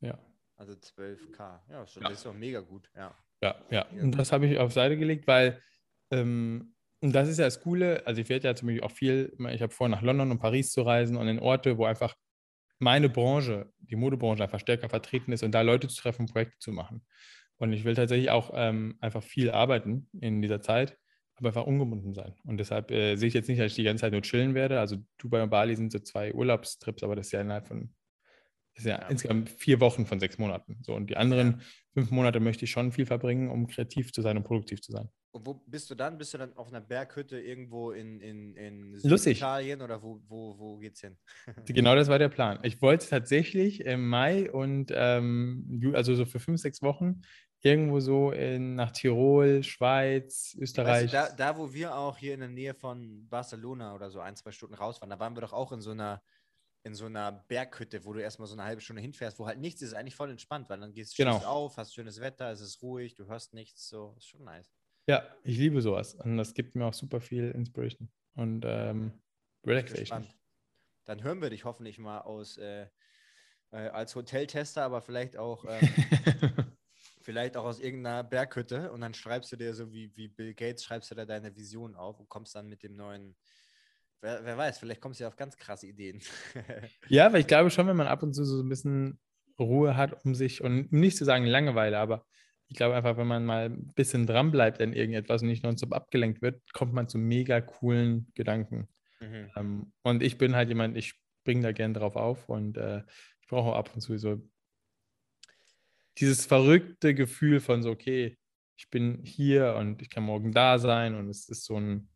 Ja. Also 12k. Ja, das ist doch mega gut. Ja, ja. ja. Und das habe ich auf Seite gelegt, weil ähm, und das ist ja das Coole. Also, ich werde ja zum Beispiel auch viel, ich habe vor, nach London und Paris zu reisen und in Orte, wo einfach meine Branche, die Modebranche, einfach stärker vertreten ist und da Leute zu treffen, Projekte zu machen. Und ich will tatsächlich auch ähm, einfach viel arbeiten in dieser Zeit, aber einfach ungebunden sein. Und deshalb äh, sehe ich jetzt nicht, dass ich die ganze Zeit nur chillen werde. Also Dubai und Bali sind so zwei Urlaubstrips, aber das ist ja innerhalb von das ist ja, ja, insgesamt vier Wochen von sechs Monaten. So, und die anderen fünf Monate möchte ich schon viel verbringen, um kreativ zu sein und produktiv zu sein. Und wo bist du dann? Bist du dann auf einer Berghütte irgendwo in, in, in Süditalien oder wo, wo, wo geht's hin? genau das war der Plan. Ich wollte tatsächlich im Mai und ähm, also so für fünf, sechs Wochen irgendwo so in, nach Tirol, Schweiz, Österreich. Weißt du, da, da, wo wir auch hier in der Nähe von Barcelona oder so ein, zwei Stunden raus waren, da waren wir doch auch in so einer in so einer Berghütte, wo du erstmal so eine halbe Stunde hinfährst, wo halt nichts ist, eigentlich voll entspannt, weil dann gehst du genau. auf, hast schönes Wetter, es ist ruhig, du hörst nichts, so, ist schon nice. Ja, ich liebe sowas und das gibt mir auch super viel Inspiration und ähm, Relaxation. Dann hören wir dich hoffentlich mal aus äh, äh, als Hoteltester, aber vielleicht auch ähm, vielleicht auch aus irgendeiner Berghütte und dann schreibst du dir so wie, wie Bill Gates, schreibst du da deine Vision auf und kommst dann mit dem neuen Wer, wer, weiß, vielleicht kommst du ja auf ganz krasse Ideen. ja, weil ich glaube schon, wenn man ab und zu so ein bisschen Ruhe hat um sich und nicht zu sagen Langeweile, aber ich glaube einfach, wenn man mal ein bisschen dran bleibt an irgendetwas und nicht nonstop abgelenkt wird, kommt man zu mega coolen Gedanken. Mhm. Ähm, und ich bin halt jemand, ich springe da gern drauf auf und äh, ich brauche ab und zu so dieses verrückte Gefühl von so, okay, ich bin hier und ich kann morgen da sein und es ist so ein,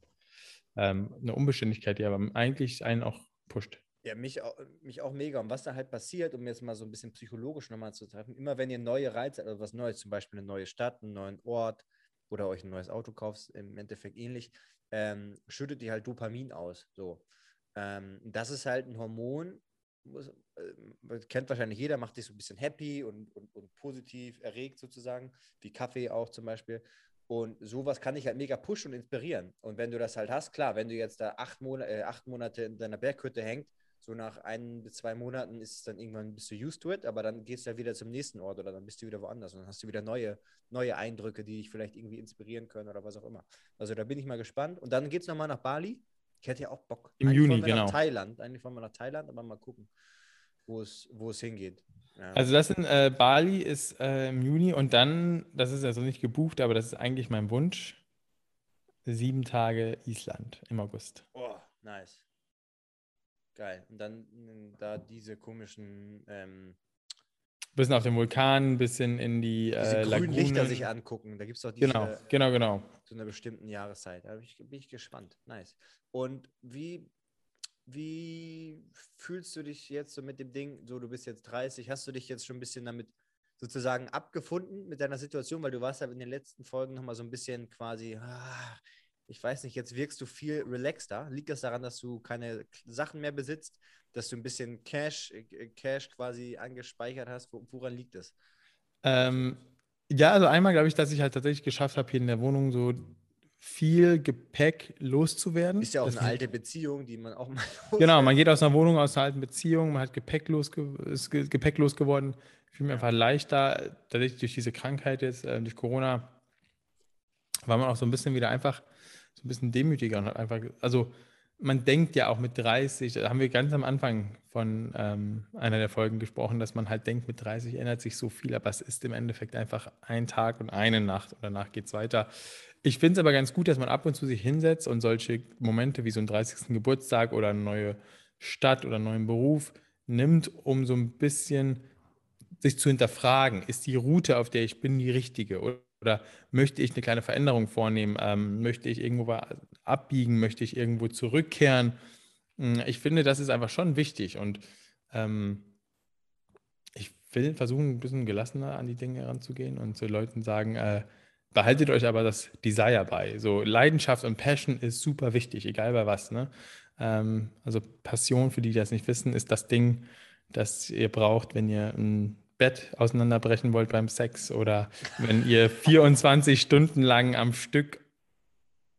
ähm, eine Unbeständigkeit, die aber eigentlich einen auch pusht. Ja, mich auch, mich auch mega. Und was da halt passiert, um jetzt mal so ein bisschen psychologisch nochmal zu treffen, immer wenn ihr neue Reize, also was Neues, zum Beispiel eine neue Stadt, einen neuen Ort oder euch ein neues Auto kauft, im Endeffekt ähnlich, ähm, schüttet ihr halt Dopamin aus. So. Ähm, das ist halt ein Hormon, muss, äh, kennt wahrscheinlich jeder, macht dich so ein bisschen happy und, und, und positiv erregt sozusagen, wie Kaffee auch zum Beispiel. Und sowas kann dich halt mega pushen und inspirieren. Und wenn du das halt hast, klar, wenn du jetzt da acht, Monate, äh, acht Monate in deiner Berghütte hängst, so nach ein bis zwei Monaten ist es dann irgendwann bist du used to it, aber dann gehst du ja wieder zum nächsten Ort oder dann bist du wieder woanders und dann hast du wieder neue, neue Eindrücke, die dich vielleicht irgendwie inspirieren können oder was auch immer. Also da bin ich mal gespannt. Und dann geht es nochmal nach Bali. Ich hätte ja auch Bock. Im Juni, genau. Nach Thailand. Eigentlich wollen wir nach Thailand, aber mal gucken, wo es, wo es hingeht. Ja. Also das in äh, Bali ist äh, im Juni und dann, das ist also nicht gebucht, aber das ist eigentlich mein Wunsch, sieben Tage Island im August. Oh, nice. Geil. Und dann da diese komischen. Ähm, bisschen auf dem Vulkan, bisschen in die diese äh, Lagunen. Lichter sich angucken. Da gibt es doch diese. Genau, genau, genau. Zu einer bestimmten Jahreszeit. Da bin ich, bin ich gespannt. Nice. Und wie, wie fühlst du dich jetzt so mit dem Ding? So, du bist jetzt 30. Hast du dich jetzt schon ein bisschen damit sozusagen abgefunden mit deiner Situation? Weil du warst ja in den letzten Folgen nochmal so ein bisschen quasi. Ah, ich weiß nicht, jetzt wirkst du viel relaxter. Liegt das daran, dass du keine Sachen mehr besitzt, dass du ein bisschen Cash, äh, Cash quasi angespeichert hast? Woran liegt das? Ähm, ja, also einmal glaube ich, dass ich halt tatsächlich geschafft habe, hier in der Wohnung so viel Gepäck loszuwerden. Ist ja auch eine alte Beziehung, die man auch mal. Genau, man geht aus einer Wohnung, aus einer alten Beziehung, man hat Gepäck losge ist Gepäck losgeworden. Fühle mich einfach leichter, tatsächlich durch diese Krankheit jetzt, äh, durch Corona war man auch so ein bisschen wieder einfach so ein bisschen demütiger und hat einfach, also man denkt ja auch mit 30, da haben wir ganz am Anfang von ähm, einer der Folgen gesprochen, dass man halt denkt, mit 30 ändert sich so viel, aber es ist im Endeffekt einfach ein Tag und eine Nacht und danach geht es weiter. Ich finde es aber ganz gut, dass man ab und zu sich hinsetzt und solche Momente wie so ein 30. Geburtstag oder eine neue Stadt oder einen neuen Beruf nimmt, um so ein bisschen sich zu hinterfragen, ist die Route, auf der ich bin, die richtige? Oder möchte ich eine kleine Veränderung vornehmen? Ähm, möchte ich irgendwo abbiegen? Möchte ich irgendwo zurückkehren? Hm, ich finde, das ist einfach schon wichtig und ähm, ich will versuchen, ein bisschen gelassener an die Dinge heranzugehen und zu Leuten sagen, äh, behaltet euch aber das Desire bei. So Leidenschaft und Passion ist super wichtig, egal bei was. Ne? Ähm, also Passion, für die, die das nicht wissen, ist das Ding, das ihr braucht, wenn ihr ein Bett auseinanderbrechen wollt beim Sex oder wenn ihr 24 Stunden lang am Stück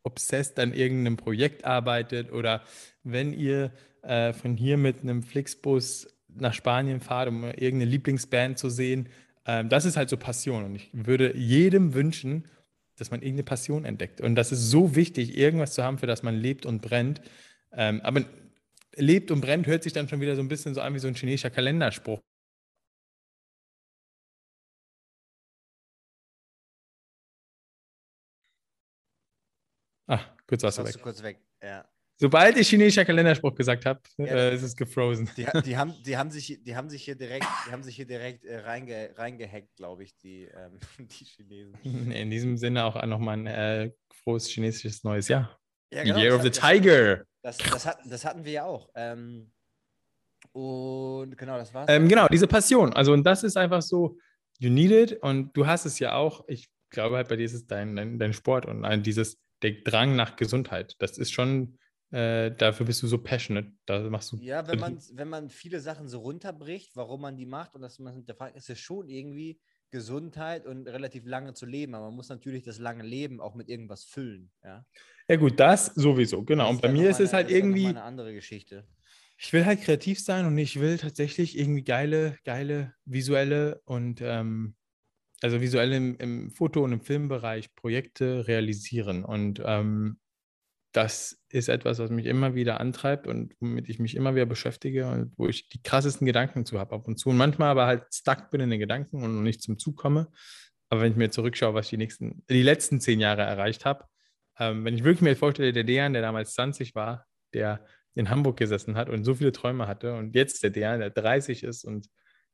obsessed an irgendeinem Projekt arbeitet oder wenn ihr äh, von hier mit einem Flixbus nach Spanien fahrt, um irgendeine Lieblingsband zu sehen. Ähm, das ist halt so Passion und ich würde jedem wünschen, dass man irgendeine Passion entdeckt. Und das ist so wichtig, irgendwas zu haben, für das man lebt und brennt. Ähm, aber lebt und brennt hört sich dann schon wieder so ein bisschen so an wie so ein chinesischer Kalenderspruch. Ah, kurz warst du weg. kurz weg, ja. Sobald ich chinesischer Kalenderspruch gesagt habe, ja, äh, ist es gefrozen. Die, die, haben, die, haben sich, die haben sich hier direkt, die haben sich hier direkt äh, reinge, reingehackt, glaube ich, die, ähm, die Chinesen. In diesem Sinne auch nochmal ein äh, frohes chinesisches neues Jahr. Ja, genau, Year of the Tiger. Das, das, hat, das hatten wir ja auch. Ähm, und genau, das war's. Ähm, genau, diese Passion. Also, und das ist einfach so, you need it. Und du hast es ja auch. Ich glaube halt, bei dir ist es dein, dein, dein Sport und dieses, der Drang nach Gesundheit. Das ist schon, äh, dafür bist du so passionate. Da machst du. Ja, wenn man, wenn man viele Sachen so runterbricht, warum man die macht und dass man hinterfragt, ist es schon irgendwie Gesundheit und relativ lange zu leben. Aber man muss natürlich das lange Leben auch mit irgendwas füllen. Ja, ja gut, das sowieso, genau. Das und bei mir ist es halt irgendwie. eine andere Geschichte. Ich will halt kreativ sein und ich will tatsächlich irgendwie geile, geile visuelle und ähm, also visuell im, im, Foto- und im Filmbereich Projekte realisieren. Und ähm, das ist etwas, was mich immer wieder antreibt und womit ich mich immer wieder beschäftige und wo ich die krassesten Gedanken zu habe ab und zu. Und manchmal aber halt stuck bin in den Gedanken und noch nicht zum Zug komme. Aber wenn ich mir zurückschaue, was ich die, nächsten, die letzten zehn Jahre erreicht habe, ähm, wenn ich wirklich mir vorstelle, der Dejan, der damals 20 war, der in Hamburg gesessen hat und so viele Träume hatte und jetzt der Dejan, der 30 ist und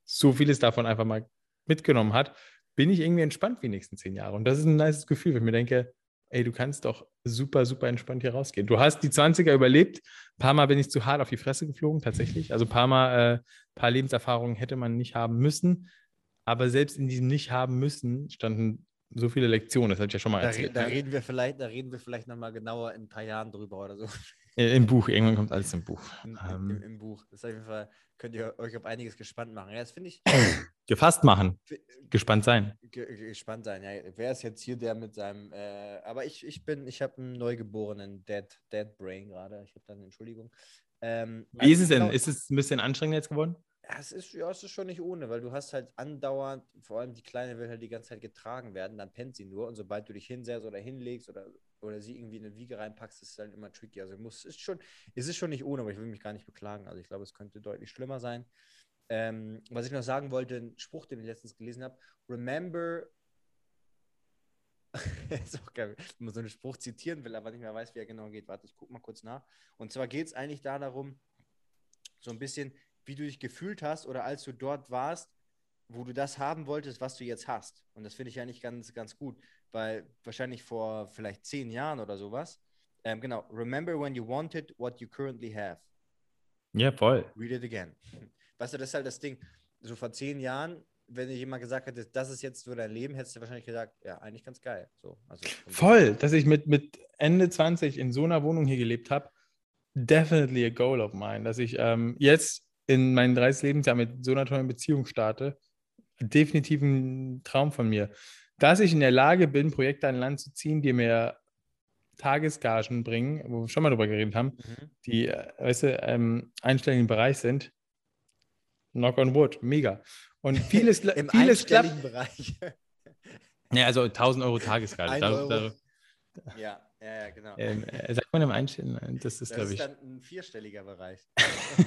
so vieles davon einfach mal mitgenommen hat, bin ich irgendwie entspannt wie die nächsten zehn Jahre. Und das ist ein nice Gefühl, wenn ich mir denke, ey, du kannst doch super, super entspannt hier rausgehen. Du hast die 20er überlebt. Ein paar Mal bin ich zu hart auf die Fresse geflogen, tatsächlich. Also ein paar Mal, äh, paar Lebenserfahrungen hätte man nicht haben müssen. Aber selbst in diesem nicht haben müssen standen so viele Lektionen. Das hatte ich ja schon mal da, erzählt. Da, ne? reden wir vielleicht, da reden wir vielleicht nochmal genauer in ein paar Jahren drüber oder so. Äh, Im Buch, irgendwann kommt alles im Buch. Im, Ähm, im, im Buch. Das ist auf jeden Fall, könnt ihr euch auf einiges gespannt machen. Ja, das finde ich gefasst machen, gespannt sein. ge ge- gespannt sein. Ja, wer ist jetzt hier der mit seinem, äh, aber ich, ich bin, ich habe einen neugeborenen Dead, Dead Brain gerade. Ich habe dann, Entschuldigung. Ähm, Wie ist es denn? genau- Ist es ein bisschen anstrengend jetzt geworden? Ja, es ist, ja, es ist schon nicht ohne, weil du hast halt andauernd, vor allem die Kleine will halt die ganze Zeit getragen werden, dann pennt sie nur und sobald du dich hinsetzt oder hinlegst oder, oder sie irgendwie in eine Wiege reinpackst, ist es halt immer tricky. Also muss, ist schon, es ist schon nicht ohne, aber ich will mich gar nicht beklagen. Also ich glaube, es könnte deutlich schlimmer sein. Ähm, was ich noch sagen wollte, ein Spruch, den ich letztens gelesen habe, remember ist auch geil, wenn man so einen Spruch zitieren will, aber nicht mehr weiß, wie er genau geht. Warte, ich gucke mal kurz nach. Und zwar geht es eigentlich da darum, so ein bisschen, wie du dich gefühlt hast oder als du dort warst, wo du das haben wolltest, was du jetzt hast. Und das finde ich eigentlich ganz, ganz gut, weil wahrscheinlich vor vielleicht zehn Jahren oder sowas, ähm, genau, remember when you wanted what you currently have. Ja, voll. Read it again. Weißt du, das ist halt das Ding. So vor zehn Jahren, wenn dir jemand gesagt hätte, das ist jetzt so dein Leben, hättest du wahrscheinlich gesagt, ja, eigentlich ganz geil. So, also Voll, dass ich mit, mit Ende 20 in so einer Wohnung hier gelebt habe. Definitely a goal of mine, dass ich ähm, jetzt in meinen 30 Lebensjahren mit so einer tollen Beziehung starte. Definitiv ein Traum von mir. Dass ich in der Lage bin, Projekte an Land zu ziehen, die mir Tagesgagen bringen, wo wir schon mal drüber geredet haben, Mhm. die, äh, weißt du, ähm, einstelligen Bereich sind. Knock on wood, mega. Und vieles, Im vieles klappt. einstelligen Bereich. Ja, also 1000 Euro da, Ja, ja, ja genau. Ähm, äh, sagt man im Einstellen? Das ist, das glaube ist ich. dann ein vierstelliger Bereich.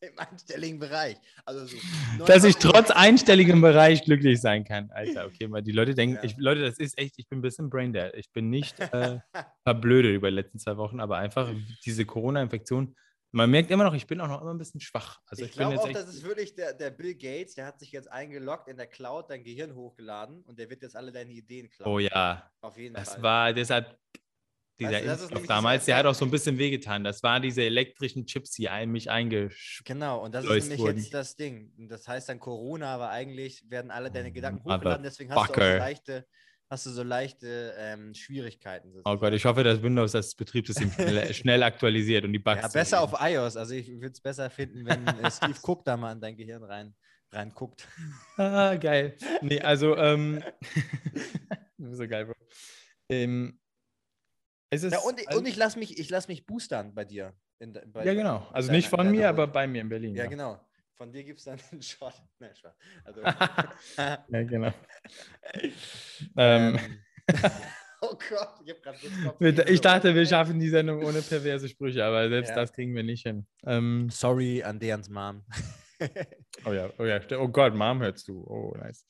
Im einstelligen Bereich. Also so Dass ich 900 trotz einstelligem Bereich glücklich sein kann. Alter, okay, mal die Leute denken, Ja. ich, Leute, das ist echt, ich bin ein bisschen braindead. Ich bin nicht äh, verblödet über die letzten zwei Wochen, aber einfach diese Corona-Infektion. Man merkt immer noch, ich bin auch noch immer ein bisschen schwach. Also ich ich, glaube auch, das ist wirklich der, der Bill Gates, der hat sich jetzt eingeloggt in der Cloud, dein Gehirn hochgeladen und der wird jetzt alle deine Ideen klauen. Oh ja, Auf jeden das Fall. war deshalb dieser das ist Impfstoff damals, der hat auch so ein bisschen wehgetan. Das waren diese elektrischen Chips, die ein, mich eingesch... Genau, und das ist nämlich wurden. jetzt das Ding. Das heißt dann Corona, aber eigentlich werden alle deine Gedanken Motherfucker. hochgeladen, deswegen hast du auch so leichte, hast du so leichte ähm, Schwierigkeiten. Oh sozusagen. Gott, ich hoffe, dass Windows das Betriebssystem schnell, schnell aktualisiert und die Bugs. Ja, besser auf iOS. Also ich würde es besser finden, wenn äh, Steve Cook da mal in dein Gehirn rein, rein guckt. Ah, geil. Nee, also, ähm. so geil, Bro. Ähm, es ist, Ja, und, also, und ich lasse mich, ich lass mich boostern bei dir. In, bei, ja, genau. Also nicht von mir, aber bei mir in Berlin. Ja, Ja, genau. Von dir gibt es dann einen Shot. Nein, Spaß. Also, ja genau. ähm, oh Gott, ich habe gerade ich dachte, wir schaffen die Sendung ohne perverse Sprüche, aber selbst Ja. das kriegen wir nicht hin. Ähm, Sorry an Deans Mom. oh ja, oh ja, oh Gott, Mom hörst du. Oh, nice.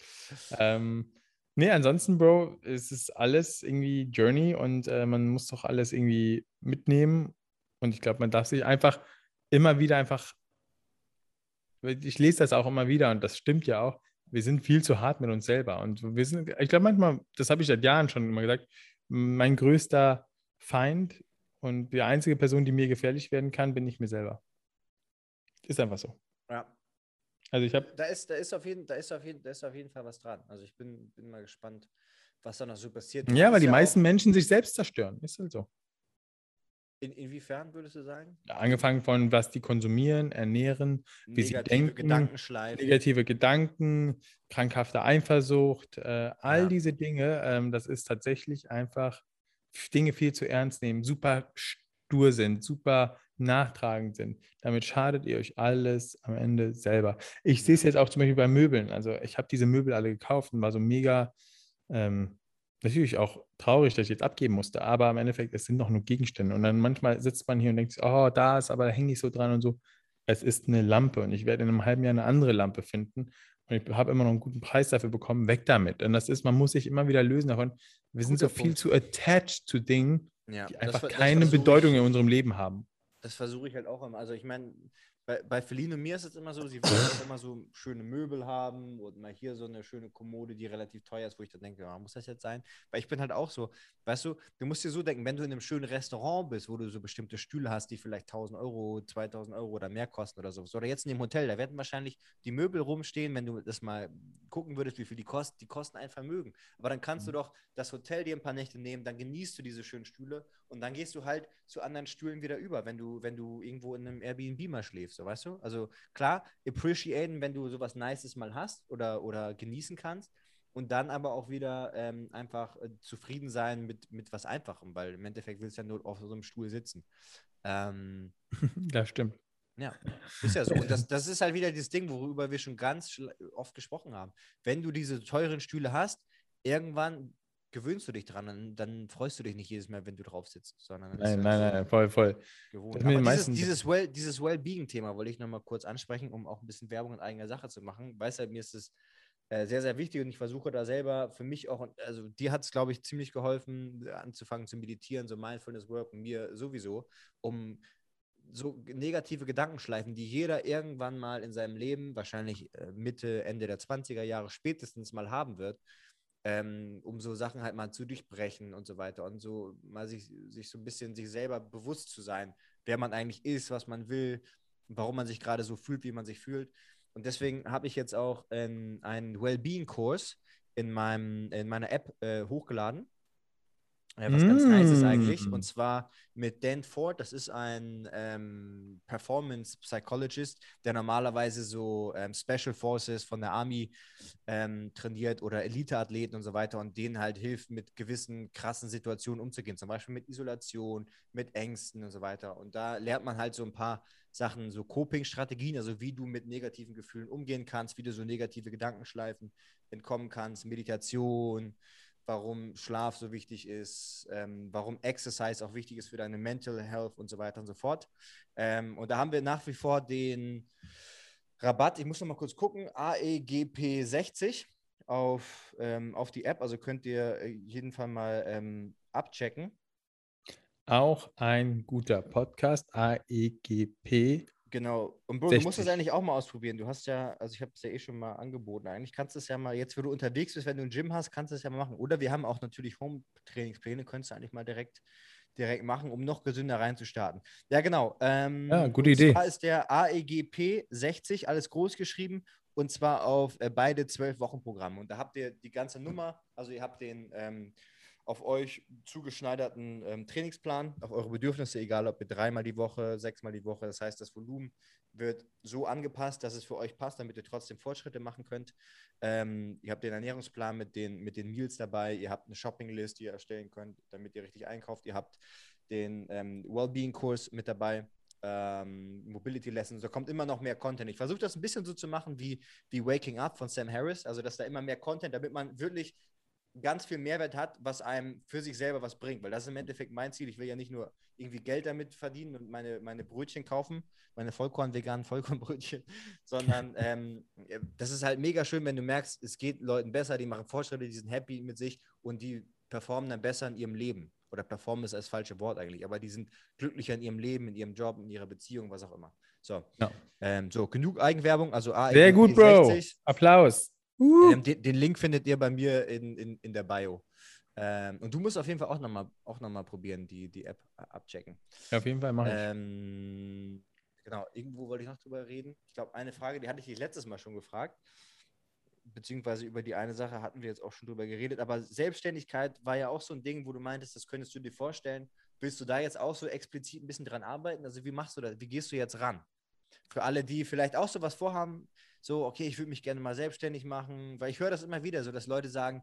Ähm, nee, ansonsten, Bro, es ist alles irgendwie Journey und äh, man muss doch alles irgendwie mitnehmen. Und ich glaube, man darf sich einfach immer wieder einfach, ich lese das auch immer wieder und das stimmt ja auch, wir sind viel zu hart mit uns selber. Und wir sind, ich glaube manchmal, das habe ich seit Jahren schon immer gesagt, mein größter Feind und die einzige Person, die mir gefährlich werden kann, bin ich mir selber. Ist einfach so. ja. Also ich habe Da ist, da, ist auf jeden, da, ist auf jeden, da ist auf jeden Fall was dran. Also ich bin, bin mal gespannt, was da noch so passiert. Ja, weil die auch- meisten Menschen sich selbst zerstören. Ist halt so. In, inwiefern würdest du sagen? Ja, Angefangen von, was die konsumieren, ernähren, Wie sie Negative denken, Gedankenschleifen. negative Gedanken, krankhafte Eifersucht, äh, all Ja. diese Dinge, ähm, das ist tatsächlich einfach Dinge viel zu ernst nehmen, super stur sind, super nachtragend sind. Damit schadet ihr euch alles am Ende selber. Ich sehe es jetzt auch zum Beispiel bei Möbeln. Also ich habe diese Möbel alle gekauft und war so mega, ähm, natürlich auch traurig, dass ich jetzt abgeben musste, aber im Endeffekt, es sind doch nur Gegenstände. Und dann manchmal sitzt man hier und denkt sich, oh, da ist, aber da hänge ich so dran und so. Es ist eine Lampe und ich werde in einem halben Jahr eine andere Lampe finden. Und ich habe immer noch einen guten Preis dafür bekommen, weg damit. Und das ist, man muss sich immer wieder lösen davon. Wir sind so viel Punkt. zu attached zu Dingen, Ja, die das einfach ver- das keine Bedeutung in unserem Leben haben. Das versuche ich halt auch immer. Also ich meine, bei, bei Feline und mir ist es immer so, sie wollen immer so schöne Möbel haben und mal hier so eine schöne Kommode, die relativ teuer ist, wo ich dann denke, ja, muss das jetzt sein? Weil ich bin halt auch so, weißt du, du musst dir so denken, wenn du in einem schönen Restaurant bist, wo du so bestimmte Stühle hast, die vielleicht 1000 Euro, 2000 Euro oder mehr kosten oder so, oder jetzt in dem Hotel, da werden wahrscheinlich die Möbel rumstehen, wenn du das mal gucken würdest, wie viel die kosten, die kosten ein Vermögen. Aber dann kannst du doch das Hotel dir ein paar Nächte nehmen, dann genießt du diese schönen Stühle und dann gehst du halt zu anderen Stühlen wieder über, wenn du, wenn du irgendwo in einem Airbnb mal schläfst, so weißt du? Also klar, appreciaten, wenn du sowas Nices mal hast oder, oder genießen kannst. Und dann aber auch wieder ähm, einfach äh, zufrieden sein mit, mit was Einfachem, weil im Endeffekt willst du ja nur auf so einem Stuhl sitzen. Ähm, Das stimmt. ja, ist ja so. Und das, das ist halt wieder dieses Ding, worüber wir schon ganz oft gesprochen haben. Wenn du diese teuren Stühle hast, irgendwann gewöhnst du dich dran, dann, dann freust du dich nicht jedes Mal, wenn du drauf sitzt, sondern Nein, nein, so nein, voll, voll. gewohnt. Dieses, dieses, well, dieses Wellbeing-Thema wollte ich nochmal kurz ansprechen, um auch ein bisschen Werbung in eigener Sache zu machen. Weißt du, mir ist es äh, sehr, sehr wichtig und ich versuche da selber für mich auch, also dir hat es, glaube ich, ziemlich geholfen, anzufangen zu meditieren, so Mindfulness Work, und mir sowieso, um so negative Gedankenschleifen, die jeder irgendwann mal in seinem Leben, wahrscheinlich äh, Mitte, Ende der 20er Jahre spätestens mal haben wird, ähm, um so Sachen halt mal zu durchbrechen und so weiter und so mal sich, sich so ein bisschen sich selber bewusst zu sein, wer man eigentlich ist, was man will, warum man sich gerade so fühlt, wie man sich fühlt. Und deswegen habe ich jetzt auch ähm, einen Wellbeing-Kurs in, in meiner App äh, hochgeladen. Äh, was ganz nice ist eigentlich. Mm. Und zwar mit Dan Ford, das ist ein ähm, Performance Psychologist, der normalerweise so ähm, Special Forces von der Army ähm, trainiert oder Eliteathleten und so weiter und denen halt hilft, mit gewissen krassen Situationen umzugehen. Zum Beispiel mit Isolation, mit Ängsten und so weiter. Und da lernt man halt so ein paar Sachen, so Coping-Strategien, also wie du mit negativen Gefühlen umgehen kannst, wie du so negative Gedankenschleifen entkommen kannst, Meditation, warum Schlaf so wichtig ist, ähm, warum Exercise auch wichtig ist für deine Mental Health und so weiter und so fort. Ähm, und da haben wir nach wie vor den Rabatt, ich muss noch mal kurz gucken, AEGP 60 auf, ähm, auf die App, also könnt ihr äh, jeden Fall mal ähm, abchecken. Auch ein guter Podcast, AEGP. Genau. Und Bro, 60. du musst das eigentlich auch mal ausprobieren. Du hast ja, also ich habe es ja eh schon mal angeboten. Eigentlich kannst du es ja mal, jetzt wo du unterwegs bist, wenn du ein Gym hast, kannst du es ja mal machen. Oder wir haben auch natürlich Home-Trainingspläne, könntest du eigentlich mal direkt, direkt machen, um noch gesünder reinzustarten. Ja, genau. Ähm, ja, gute Idee. Da ist der AEGP 60, alles groß geschrieben und zwar auf äh, beide zwölf Wochen Programme. Und da habt ihr die ganze Nummer, also ihr habt den ähm, auf euch zugeschneiderten ähm, Trainingsplan, auf eure Bedürfnisse, egal ob ihr dreimal die Woche, sechsmal die Woche. Das heißt, das Volumen wird so angepasst, dass es für euch passt, damit ihr trotzdem Fortschritte machen könnt. Ähm, ihr habt den Ernährungsplan mit den, mit den Meals dabei, ihr habt eine Shoppinglist, die ihr erstellen könnt, damit ihr richtig einkauft. Ihr habt den ähm, Wellbeing-Kurs mit dabei. Ähm, Mobility Lessons, da kommt immer noch mehr Content. Ich versuche das ein bisschen so zu machen wie, wie Waking Up von Sam Harris, also dass da immer mehr Content, damit man wirklich ganz viel Mehrwert hat, was einem für sich selber was bringt. Weil das ist im Endeffekt mein Ziel. Ich will ja nicht nur irgendwie Geld damit verdienen und meine, meine Brötchen kaufen, meine Vollkorn-veganen Vollkornbrötchen, sondern ähm, das ist halt mega schön, wenn du merkst, es geht Leuten besser, die machen Fortschritte, die sind happy mit sich und die performen dann besser in ihrem Leben. Oder performen ist das falsche Wort eigentlich, aber die sind glücklicher in ihrem Leben, in ihrem Job, in ihrer Beziehung, was auch immer. So, ja. ähm, so genug Eigenwerbung. Also A, Sehr gut, Bro. Applaus. Uh. Ähm, den, den, Link findet ihr bei mir in, in, in der Bio. Ähm, und du musst auf jeden Fall auch nochmal auch noch probieren, die, die App abchecken. Ja, auf jeden Fall mache ich. Ähm, genau, irgendwo wollte ich noch drüber reden. Ich glaube, eine Frage, die hatte ich dich letztes Mal schon gefragt. Beziehungsweise über die eine Sache hatten wir jetzt auch schon drüber geredet. Aber Selbstständigkeit war ja auch so ein Ding, wo du meintest, das könntest du dir vorstellen. Willst du da jetzt auch so explizit ein bisschen dran arbeiten? Also, wie machst du das? Wie gehst du jetzt ran? Für alle, die vielleicht auch sowas vorhaben, so, okay, ich würde mich gerne mal selbstständig machen, weil ich höre das immer wieder so, dass Leute sagen,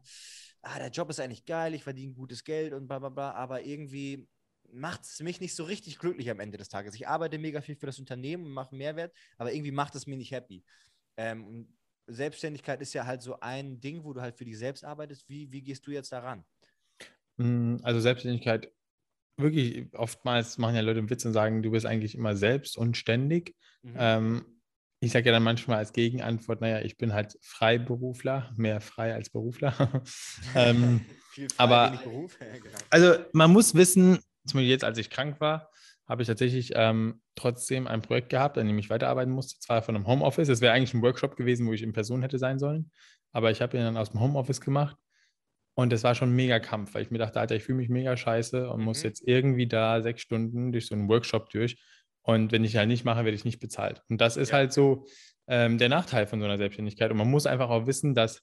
ah, der Job ist eigentlich geil, ich verdiene gutes Geld und bla bla bla, aber irgendwie macht es mich nicht so richtig glücklich am Ende des Tages. Ich arbeite mega viel für das Unternehmen und mache Mehrwert, aber irgendwie macht es mich nicht happy. Ähm, Selbstständigkeit ist ja halt so ein Ding, wo du halt für dich selbst arbeitest. Wie, wie gehst du jetzt daran? Mm, also Selbstständigkeit, wirklich oftmals machen ja Leute einen Witz und sagen, du bist eigentlich immer selbst und ständig. Mhm. Ähm, ich sage ja dann manchmal als Gegenantwort, naja, ich bin halt Freiberufler, mehr frei als Berufler. ähm, frei, aber, Beruf. genau. Also man muss wissen, zum Beispiel jetzt, als ich krank war, habe ich tatsächlich ähm, trotzdem ein Projekt gehabt, an dem ich weiterarbeiten musste, zwar von einem Homeoffice. Es wäre eigentlich ein Workshop gewesen, wo ich in Person hätte sein sollen, aber ich habe ihn dann aus dem Homeoffice gemacht und das war schon ein mega Kampf, weil ich mir dachte, Alter, ich fühle mich mega scheiße und mhm. muss jetzt irgendwie da sechs Stunden durch so einen Workshop durch und wenn ich halt nicht mache, werde ich nicht bezahlt. Und das ist ja. halt so ähm, der Nachteil von so einer Selbstständigkeit. Und man muss einfach auch wissen, dass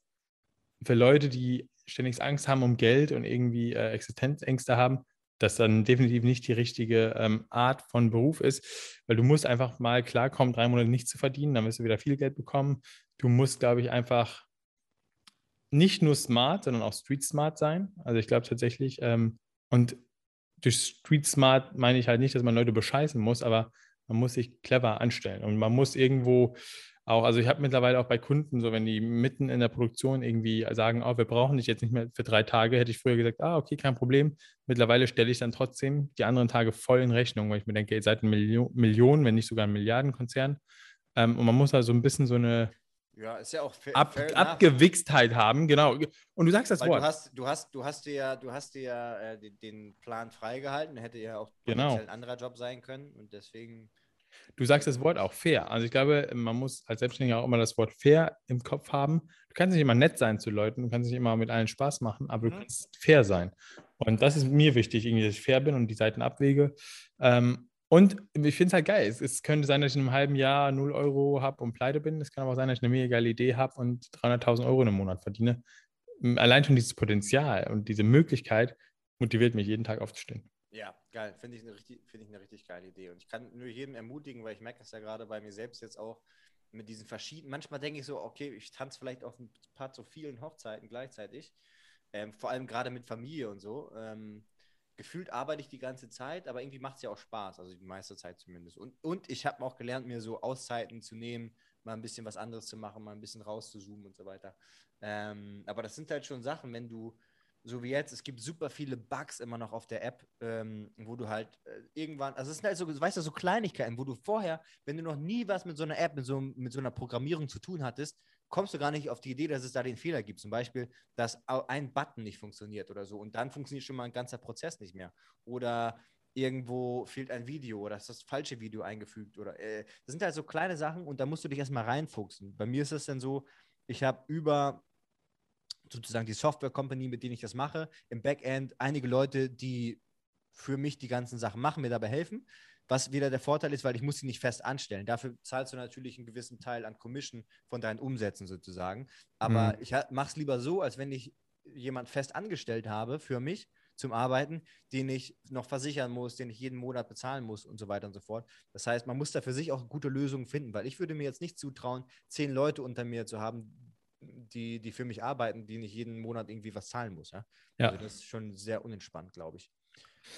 für Leute, die ständig Angst haben um Geld und irgendwie äh, Existenzängste haben, das dann definitiv nicht die richtige ähm, Art von Beruf ist, weil du musst einfach mal klarkommen, drei Monate nichts zu verdienen, dann wirst du wieder viel Geld bekommen. Du musst, glaube ich, einfach nicht nur smart, sondern auch street smart sein. Also ich glaube tatsächlich, ähm, und durch Street Smart meine ich halt nicht, dass man Leute bescheißen muss, aber man muss sich clever anstellen und man muss irgendwo auch, also ich habe mittlerweile auch bei Kunden, so wenn die mitten in der Produktion irgendwie sagen, oh, wir brauchen dich jetzt nicht mehr für drei Tage, hätte ich früher gesagt, ah, okay, kein Problem. Mittlerweile stelle ich dann trotzdem die anderen Tage voll in Rechnung, weil ich mir denke, ihr seid ein Million, Millionen, wenn nicht sogar ein Milliardenkonzern. Ähm, und man muss also ein bisschen so eine ja, ist ja auch fair, Ab, Abgewichstheit haben, genau. Und du sagst das Weil Wort. Du hast, du hast, du hast dir ja, du hast dir ja äh, den, den, Plan freigehalten. Hätte ja auch genau. ein anderer Job sein können. Und deswegen. Du sagst das Wort auch fair. Also ich glaube, man muss als Selbstständiger auch immer das Wort fair im Kopf haben. Du kannst nicht immer nett sein zu Leuten, du kannst nicht immer mit allen Spaß machen, aber mhm. du kannst fair sein. Und das ist mir wichtig, irgendwie, dass ich fair bin und die Seiten abwäge. Ähm, und ich finde es halt geil. Es, es, könnte sein, dass ich in einem halben Jahr 0 Euro habe und pleite bin. Es kann aber auch sein, dass ich eine mega geile Idee habe und 300.000 Euro im Monat verdiene. Allein schon dieses Potenzial und diese Möglichkeit motiviert mich, jeden Tag aufzustehen. Ja, geil. Finde ich, eine richtig, find ich eine richtig geile Idee. Und ich kann nur jedem ermutigen, weil ich merke das ja gerade bei mir selbst jetzt auch mit diesen verschiedenen. Manchmal denke ich so, okay, ich tanze vielleicht auf ein paar zu vielen Hochzeiten gleichzeitig. Ähm, vor allem gerade mit Familie und so. Ähm, gefühlt arbeite ich die ganze Zeit, aber irgendwie macht es ja auch Spaß, also die meiste Zeit zumindest. Und, und ich habe auch gelernt, mir so Auszeiten zu nehmen, mal ein bisschen was anderes zu machen, mal ein bisschen rauszuzoomen und so weiter. Ähm, aber das sind halt schon Sachen, wenn du so wie jetzt, es gibt super viele Bugs immer noch auf der App, ähm, wo du halt äh, irgendwann, also es sind halt so, weißt du, so Kleinigkeiten, wo du vorher, wenn du noch nie was mit so einer App, mit so, mit so einer Programmierung zu tun hattest, kommst du gar nicht auf die Idee, dass es da den Fehler gibt. Zum Beispiel, dass ein Button nicht funktioniert oder so. Und dann funktioniert schon mal ein ganzer Prozess nicht mehr. Oder irgendwo fehlt ein Video oder ist das falsche Video eingefügt. Oder äh, das sind halt so kleine Sachen und da musst du dich erstmal reinfuchsen. Bei mir ist es dann so, ich habe über sozusagen die Software Company, mit denen ich das mache, im Backend einige Leute, die für mich die ganzen Sachen machen, mir dabei helfen. Was wieder der Vorteil ist, weil ich muss sie nicht fest anstellen. Dafür zahlst du natürlich einen gewissen Teil an Commission von deinen Umsätzen sozusagen. Aber mhm. ich mache es lieber so, als wenn ich jemand fest angestellt habe für mich zum Arbeiten, den ich noch versichern muss, den ich jeden Monat bezahlen muss und so weiter und so fort. Das heißt, man muss da für sich auch gute Lösungen finden, weil ich würde mir jetzt nicht zutrauen, zehn Leute unter mir zu haben, die, die für mich arbeiten, die nicht jeden Monat irgendwie was zahlen muss. Ja? ja. Also das ist schon sehr unentspannt, glaube ich.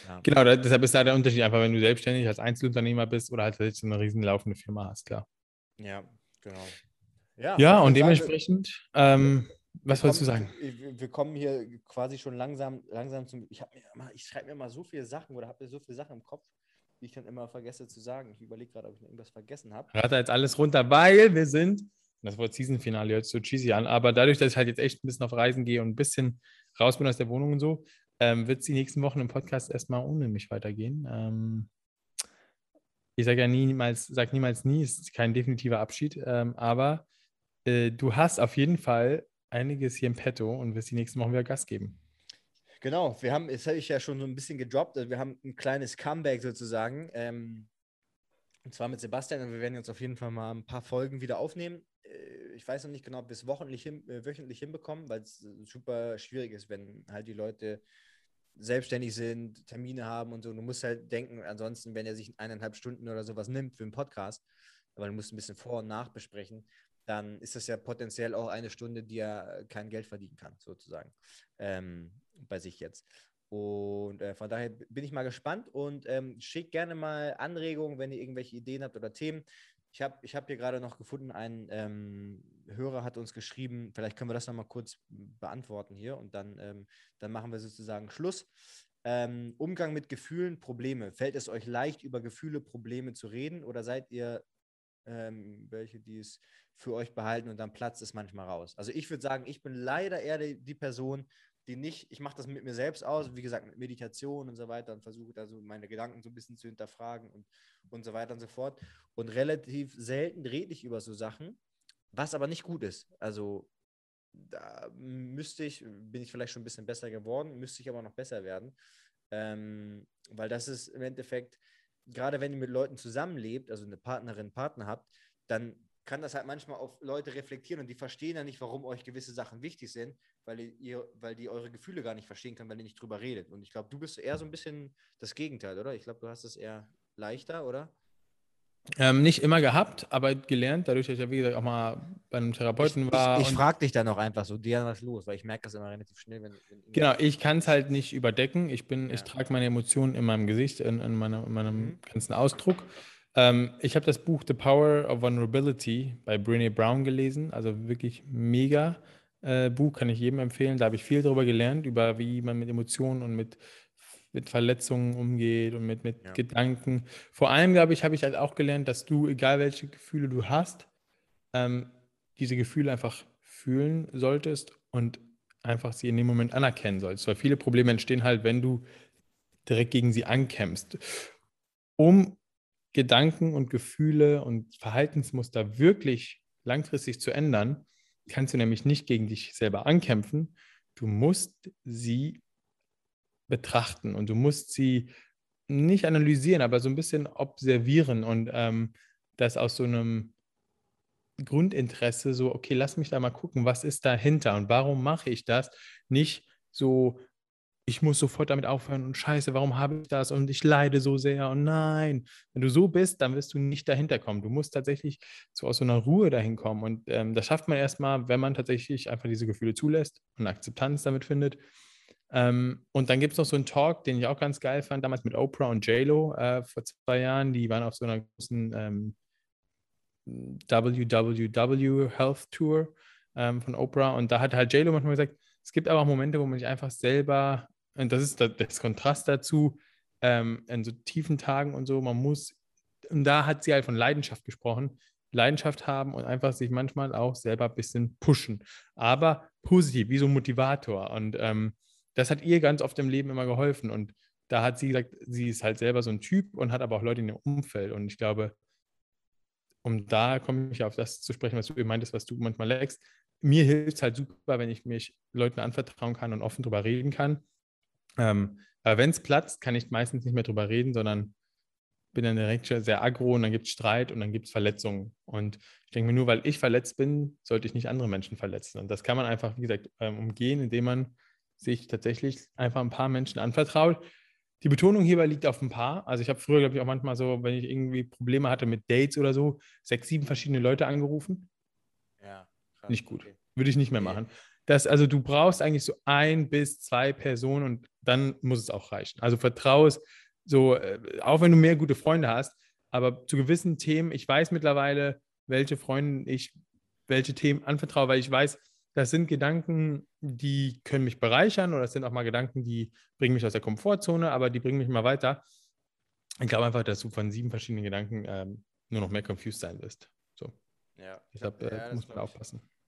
Ja. Genau, deshalb ist da der Unterschied einfach, wenn du selbstständig als Einzelunternehmer bist oder halt jetzt eine riesen laufende Firma hast, klar. Ja, genau. Ja, ja und dementsprechend, ähm, was wolltest du sagen? Wir kommen hier quasi schon langsam, langsam zum. Ich, ich schreibe mir mal so viele Sachen oder habe mir so viele Sachen im Kopf, die ich dann immer vergesse zu sagen. Ich überlege gerade, ob ich irgendwas vergessen habe. Hat er jetzt alles runter, weil wir sind, das Wort Season-Finale hört so cheesy an, aber dadurch, dass ich halt jetzt echt ein bisschen auf Reisen gehe und ein bisschen raus bin aus der Wohnung und so, ähm, wird es die nächsten Wochen im Podcast erstmal ohne mich weitergehen. Ähm, ich sage ja niemals, sag niemals nie, es ist kein definitiver Abschied, ähm, aber äh, du hast auf jeden Fall einiges hier im Petto und wirst die nächsten Wochen wieder Gas geben. Genau, wir haben, jetzt habe ich ja schon so ein bisschen gedroppt, also wir haben ein kleines Comeback sozusagen. Ähm, und zwar mit Sebastian und wir werden jetzt auf jeden Fall mal ein paar Folgen wieder aufnehmen. Äh, ich weiß noch nicht genau, ob wir es äh, wöchentlich hinbekommen, weil es super schwierig ist, wenn halt die Leute selbstständig sind, Termine haben und so. Du musst halt denken, ansonsten, wenn er sich eineinhalb Stunden oder sowas nimmt für einen Podcast, weil du musst ein bisschen vor- und nachbesprechen, dann ist das ja potenziell auch eine Stunde, die er kein Geld verdienen kann, sozusagen, ähm, bei sich jetzt. Und äh, von daher bin ich mal gespannt und ähm, schickt gerne mal Anregungen, wenn ihr irgendwelche Ideen habt oder Themen. Ich habe ich hab hier gerade noch gefunden, ein ähm, Hörer hat uns geschrieben, vielleicht können wir das nochmal kurz beantworten hier und dann, ähm, dann machen wir sozusagen Schluss. Ähm, Umgang mit Gefühlen, Probleme. Fällt es euch leicht, über Gefühle, Probleme zu reden oder seid ihr ähm, welche, die es für euch behalten und dann platzt es manchmal raus? Also ich würde sagen, ich bin leider eher die, die Person, die nicht, ich mache das mit mir selbst aus, wie gesagt, mit Meditation und so weiter und versuche da so meine Gedanken so ein bisschen zu hinterfragen und, und so weiter und so fort. Und relativ selten rede ich über so Sachen, was aber nicht gut ist. Also da müsste ich, bin ich vielleicht schon ein bisschen besser geworden, müsste ich aber noch besser werden. Ähm, weil das ist im Endeffekt, gerade wenn ihr mit Leuten zusammenlebt, also eine Partnerin, Partner habt, dann kann das halt manchmal auf Leute reflektieren und die verstehen ja nicht, warum euch gewisse Sachen wichtig sind, weil ihr, weil die eure Gefühle gar nicht verstehen können, weil ihr nicht drüber redet. Und ich glaube, du bist eher so ein bisschen das Gegenteil, oder? Ich glaube, du hast es eher leichter, oder? Ähm, nicht immer gehabt, aber gelernt, dadurch, dass ich ja, wie gesagt, auch mal bei einem Therapeuten ich, war. Ich, ich frage dich dann auch einfach so, dir was los, weil ich merke das immer relativ schnell, wenn. wenn genau, ich kann es halt nicht überdecken. Ich bin, ja. ich trage meine Emotionen in meinem Gesicht, in, in, meine, in meinem mhm. ganzen Ausdruck. Ähm, ich habe das Buch The Power of Vulnerability bei Brene Brown gelesen, also wirklich mega äh, Buch, kann ich jedem empfehlen. Da habe ich viel darüber gelernt, über wie man mit Emotionen und mit mit Verletzungen umgeht und mit, mit ja. Gedanken. Vor allem, glaube ich, habe ich halt auch gelernt, dass du, egal welche Gefühle du hast, ähm, diese Gefühle einfach fühlen solltest und einfach sie in dem Moment anerkennen sollst. Weil viele Probleme entstehen halt, wenn du direkt gegen sie ankämpfst. Um Gedanken und Gefühle und Verhaltensmuster wirklich langfristig zu ändern, kannst du nämlich nicht gegen dich selber ankämpfen. Du musst sie betrachten und du musst sie nicht analysieren, aber so ein bisschen observieren und ähm, das aus so einem Grundinteresse, so, okay, lass mich da mal gucken, was ist dahinter und warum mache ich das? Nicht so, ich muss sofort damit aufhören und scheiße, warum habe ich das und ich leide so sehr und nein. Wenn du so bist, dann wirst du nicht dahinter kommen. Du musst tatsächlich so aus so einer Ruhe dahin kommen und ähm, das schafft man erstmal, wenn man tatsächlich einfach diese Gefühle zulässt und Akzeptanz damit findet ähm, und dann gibt es noch so einen Talk, den ich auch ganz geil fand, damals mit Oprah und JLo äh, vor zwei Jahren. Die waren auf so einer großen ähm, WWW Health Tour ähm, von Oprah. Und da hat halt JLo manchmal gesagt, Es gibt aber auch Momente, wo man sich einfach selber, und das ist das, Kontrast dazu, ähm, in so tiefen Tagen und so, man muss, und da hat sie halt von Leidenschaft gesprochen, Leidenschaft haben und einfach sich manchmal auch selber ein bisschen pushen. Aber positiv, wie so ein Motivator. Und ähm, das hat ihr ganz oft im Leben immer geholfen. Und da hat sie gesagt, sie ist halt selber so ein Typ und hat aber auch Leute in ihrem Umfeld. Und ich glaube, um da komme ich auf das zu sprechen, was du meintest, was du manchmal leckst. Mir hilft es halt super, wenn ich mich Leuten anvertrauen kann und offen drüber reden kann. Ähm, aber wenn es platzt, kann ich meistens nicht mehr drüber reden, sondern bin dann direkt sehr aggro und dann gibt es Streit und dann gibt es Verletzungen. Und ich denke mir, nur weil ich verletzt bin, sollte ich nicht andere Menschen verletzen. Und das kann man einfach, wie gesagt, ähm, umgehen, indem man sich tatsächlich einfach ein paar Menschen anvertraut. Die Betonung hierbei liegt auf ein paar. Also ich habe früher, glaube ich, auch manchmal so, wenn ich irgendwie Probleme hatte mit Dates oder so, sechs, sieben verschiedene Leute angerufen. Ja. Krass. Nicht gut. Okay. Würde ich nicht mehr machen. Das, also du brauchst eigentlich so ein bis zwei Personen und dann muss es auch reichen. Also vertraue es so, äh, auch wenn du mehr gute Freunde hast, aber zu gewissen Themen, ich weiß mittlerweile, welche Freunde ich welche Themen anvertraue, weil ich weiß, das sind Gedanken, die können mich bereichern oder das sind auch mal Gedanken, die bringen mich aus der Komfortzone, aber die bringen mich mal weiter. Ich glaube einfach, dass du von sieben verschiedenen Gedanken ähm, nur noch mehr confused sein wirst. So, Ja, deshalb ja, äh, das muss man ich- aufpassen. gla-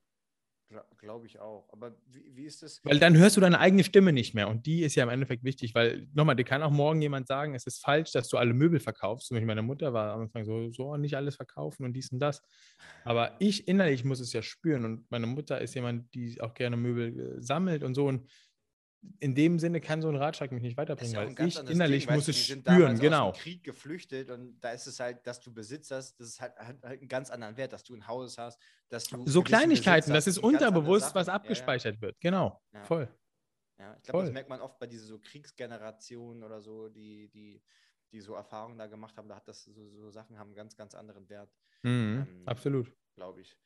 Glaube ich auch. Aber wie, wie ist das? Weil dann hörst du deine eigene Stimme nicht mehr und die ist ja im Endeffekt wichtig, weil nochmal, dir kann auch morgen jemand sagen, es ist falsch, dass du alle Möbel verkaufst. Zum meine Mutter war am Anfang so, so nicht alles verkaufen und dies und das. Aber ich innerlich muss es ja spüren und meine Mutter ist jemand, die auch gerne Möbel äh, sammelt und so und in dem Sinne kann so ein Ratschlag mich nicht weiterbringen, ja weil ich innerlich Ding, muss es spüren, damals genau. Aus dem Krieg geflüchtet und da ist es halt, dass du Besitz hast, das ist halt, hat halt einen ganz anderen Wert, dass du ein Haus hast, dass du So Kleinigkeiten, Besitz das hast, ist unterbewusst, was Ja, ja. abgespeichert wird. Genau, Ja. voll. Ja, ich glaube, das merkt man oft bei diesen so Kriegsgenerationen oder so, die, die, die so Erfahrungen da gemacht haben. Da hat das so, so Sachen haben einen ganz, ganz anderen Wert, Mhm, Ähm, absolut. glaube ich.